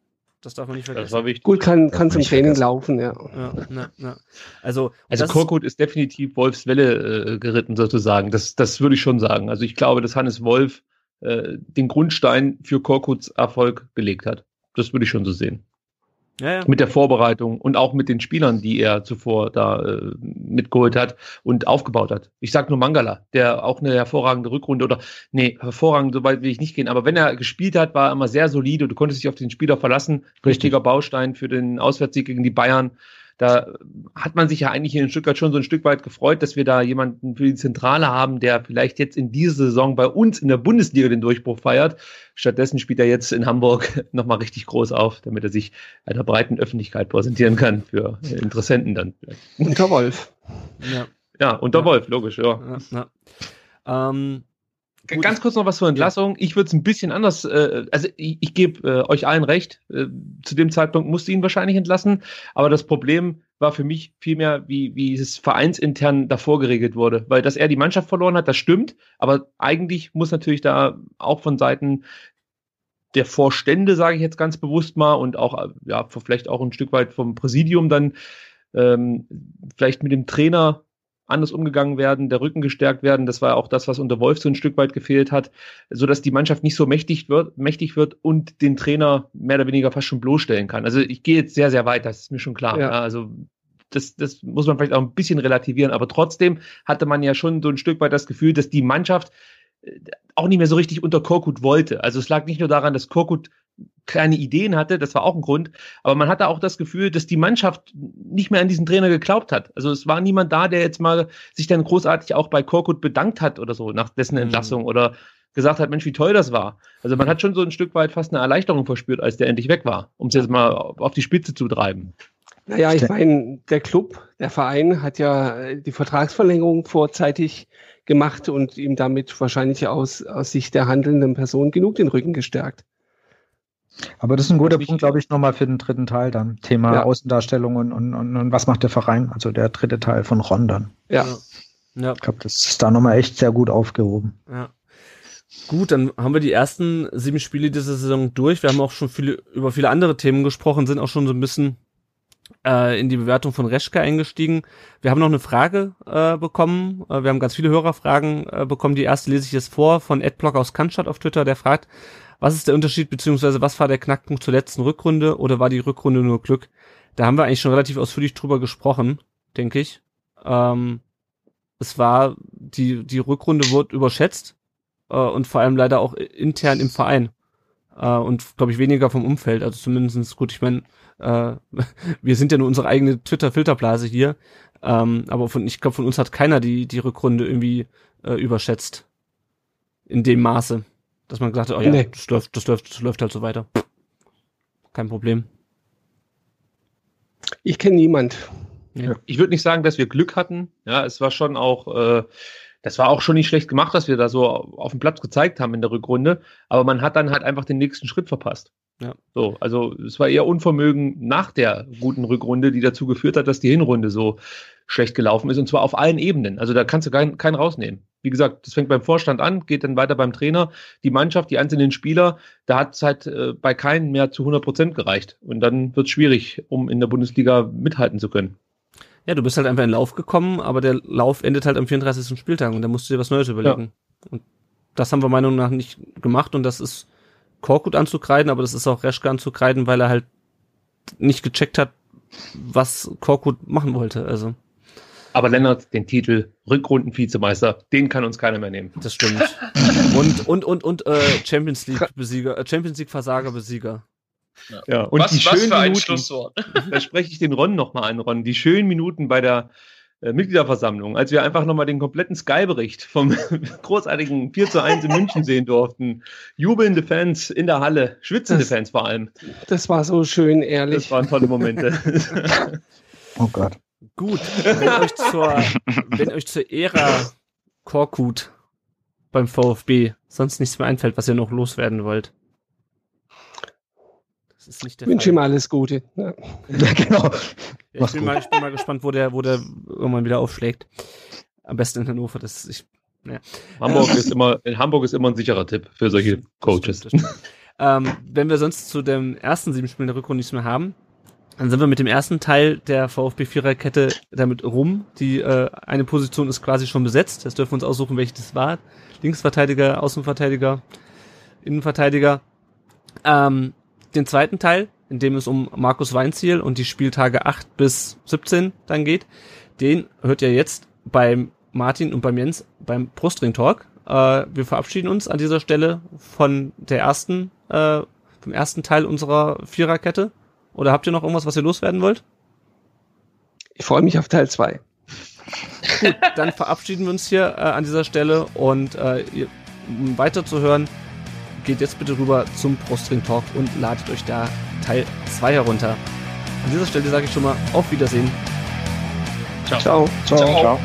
Das darf man nicht Das vergessen. war wichtig. Gut, kann, kann zum Training vergessen. laufen, ja. Ja, ja, ja. Also, Also das- Korkut ist definitiv Wolfs Welle äh, geritten sozusagen. Das, das würde ich schon sagen. Also ich glaube, dass Hannes Wolf äh, den Grundstein für Korkuts Erfolg gelegt hat. Das würde ich schon so sehen. Ja, ja. Mit der Vorbereitung und auch mit den Spielern, die er zuvor da äh, mitgeholt hat und aufgebaut hat. Ich sag nur Mangala, der auch eine hervorragende Rückrunde oder nee, hervorragend, so weit will ich nicht gehen, aber wenn er gespielt hat, war er immer sehr solide. Du konntest dich auf den Spieler verlassen. Richtiger Baustein für den Auswärtssieg gegen die Bayern. Da hat man sich ja eigentlich hier in Stuttgart schon so ein Stück weit gefreut, dass wir da jemanden für die Zentrale haben, der vielleicht jetzt in dieser Saison bei uns in der Bundesliga den Durchbruch feiert. Stattdessen spielt er jetzt in Hamburg nochmal richtig groß auf, damit er sich einer breiten Öffentlichkeit präsentieren kann für Interessenten dann. Unter Wolf. ja, Ja, unter Ja. Wolf, logisch, ja. ja, ja. Ähm, Gut. Ganz kurz noch was zur Entlassung. Ich würde es ein bisschen anders, äh, also ich, ich gebe äh, euch allen recht, äh, zu dem Zeitpunkt musste ihn wahrscheinlich entlassen, aber das Problem war für mich vielmehr, wie, wie es vereinsintern davor geregelt wurde, weil dass er die Mannschaft verloren hat, das stimmt, aber eigentlich muss natürlich da auch von Seiten der Vorstände, sage ich jetzt ganz bewusst mal, und auch, äh, ja, vielleicht auch ein Stück weit vom Präsidium dann ähm, vielleicht mit dem Trainer anders umgegangen werden, der Rücken gestärkt werden. Das war auch das, was unter Wolf so ein Stück weit gefehlt hat, so dass die Mannschaft nicht so mächtig wird, mächtig wird und den Trainer mehr oder weniger fast schon bloßstellen kann. Also ich gehe jetzt sehr, sehr weit, das ist mir schon klar. Ja. Also das, das muss man vielleicht auch ein bisschen relativieren, aber trotzdem hatte man ja schon so ein Stück weit das Gefühl, dass die Mannschaft äh, auch nicht mehr so richtig unter Korkut wollte. Also es lag nicht nur daran, dass Korkut keine Ideen hatte, das war auch ein Grund, aber man hatte auch das Gefühl, dass die Mannschaft nicht mehr an diesen Trainer geglaubt hat. Also es war niemand da, der jetzt mal sich dann großartig auch bei Korkut bedankt hat oder so nach dessen Mhm. Entlassung oder gesagt hat, Mensch, wie toll das war. Also man hat schon so ein Stück weit fast eine Erleichterung verspürt, als der endlich weg war, um es jetzt mal auf die Spitze zu treiben. Naja, ich meine, der Club, der Verein hat ja äh, die Vertragsverlängerung vorzeitig gemacht und ihm damit wahrscheinlich aus, aus Sicht der handelnden Person genug den Rücken gestärkt. Aber das ist ein guter Punkt, glaube ich, nochmal für den dritten Teil dann. Thema Ja. Außendarstellung und, und, und, und was macht der Verein? Also der dritte Teil von Ron dann. Ja. ja. Ich glaube, das ist da nochmal echt sehr gut aufgehoben. Ja. Gut, dann haben wir die ersten sieben Spiele dieser Saison durch. Wir haben auch schon viele, über viele andere Themen gesprochen, sind auch schon so ein bisschen äh, in die Bewertung von Reschke eingestiegen. Wir haben noch eine Frage äh, bekommen. Äh, wir haben ganz viele Hörerfragen äh, bekommen. Die erste lese ich jetzt vor von Adblock aus Cannstatt auf Twitter, der fragt, was ist der Unterschied beziehungsweise was war der Knackpunkt zur letzten Rückrunde oder war die Rückrunde nur Glück? da haben wir eigentlich schon relativ ausführlich drüber gesprochen, denke ich. Ähm, es war, die, die Rückrunde wurde überschätzt äh, und vor allem leider auch intern im Verein. Äh, und glaube ich weniger vom Umfeld. Also zumindestens gut, ich meine, äh, wir sind ja nur unsere eigene Twitter-Filterblase hier. Ähm, aber von, ich glaube, von uns hat keiner die, die Rückrunde irgendwie äh, überschätzt. In dem Maße. Dass man gesagt hat, oh ja, Nee. das läuft, das läuft, das läuft halt so weiter. Kein Problem. Ich kenne niemand. Ich würde nicht sagen, dass wir Glück hatten. Ja, es war schon auch, äh, das war auch schon nicht schlecht gemacht, was wir da so auf dem Platz gezeigt haben in der Rückrunde. Aber man hat dann halt einfach den nächsten Schritt verpasst. Ja. So, also es war eher Unvermögen nach der guten Rückrunde, die dazu geführt hat, dass die Hinrunde so schlecht gelaufen ist. Und zwar auf allen Ebenen. Also da kannst du keinen, keinen rausnehmen. Wie gesagt, das fängt beim Vorstand an, geht dann weiter beim Trainer. Die Mannschaft, die einzelnen Spieler, da hat es halt äh, bei keinen mehr zu 100 Prozent gereicht. Und dann wird es schwierig, um in der Bundesliga mithalten zu können. Ja, du bist halt einfach in den Lauf gekommen, aber der Lauf endet halt am 34. Spieltag und da musst du dir was Neues überlegen. Und das haben wir meiner Meinung nach nicht gemacht und das ist Korkut anzukreiden, aber das ist auch Reschke anzukreiden, weil er halt nicht gecheckt hat, was Korkut machen wollte. Also, Aber Lennart, den Titel Rückrunden-Vizemeister, den kann uns keiner mehr nehmen. das stimmt. und, und, und, und äh, Champions League-Besieger, äh, Champions League-Versager-Besieger. Ja, und was, die was schönen für ein Minuten, Schlusswort. da spreche ich den Ron nochmal an, Ron, die schönen Minuten bei der äh, Mitgliederversammlung, als wir einfach nochmal den kompletten Sky-Bericht vom großartigen 4 zu 1 in München sehen durften. Jubelnde Fans in der Halle, schwitzende Das- Fans vor allem. Das war so schön Das ehrlich. waren tolle Momente. Oh Gott. Gut, wenn euch zur, wenn euch zur Ära Korkut beim VfB sonst nichts mehr einfällt, was ihr noch loswerden wollt. Das ist nicht Ich der wünsche ihm alles Gute. Ja. Ja, genau. Ja, ich, bin mal, ich bin mal gespannt, wo der, wo der irgendwann wieder aufschlägt. Am besten in Hannover. Das ich, Hamburg ist immer, in Hamburg ist immer ein sicherer Tipp für solche das Coaches. stimmt, das stimmt. ähm, wenn wir sonst zu den ersten sieben Spielen der Rückrunde nichts mehr haben, dann sind wir mit dem ersten Teil der VfB Viererkette damit rum. Die äh, eine Position ist quasi schon besetzt. Jetzt dürfen wir uns aussuchen, welche das war. Linksverteidiger, Außenverteidiger, Innenverteidiger. Ähm, den zweiten Teil, in dem es um Markus Weinziel und die Spieltage 8 bis 17 dann geht, den hört ihr jetzt beim Martin und beim Jens beim Brustring Talk. Äh, wir verabschieden uns an dieser Stelle von der ersten, äh, vom ersten Teil unserer Viererkette. Oder habt ihr noch irgendwas, was ihr loswerden wollt? Ich freue mich auf Teil 2. Gut, dann verabschieden wir uns hier äh, an dieser Stelle und äh, ihr, um weiterzuhören, geht jetzt bitte rüber zum Brustring Talk und ladet euch da Teil 2 herunter. An dieser Stelle sage ich schon mal auf Wiedersehen. Ciao. Ciao. Ciao. Ciao.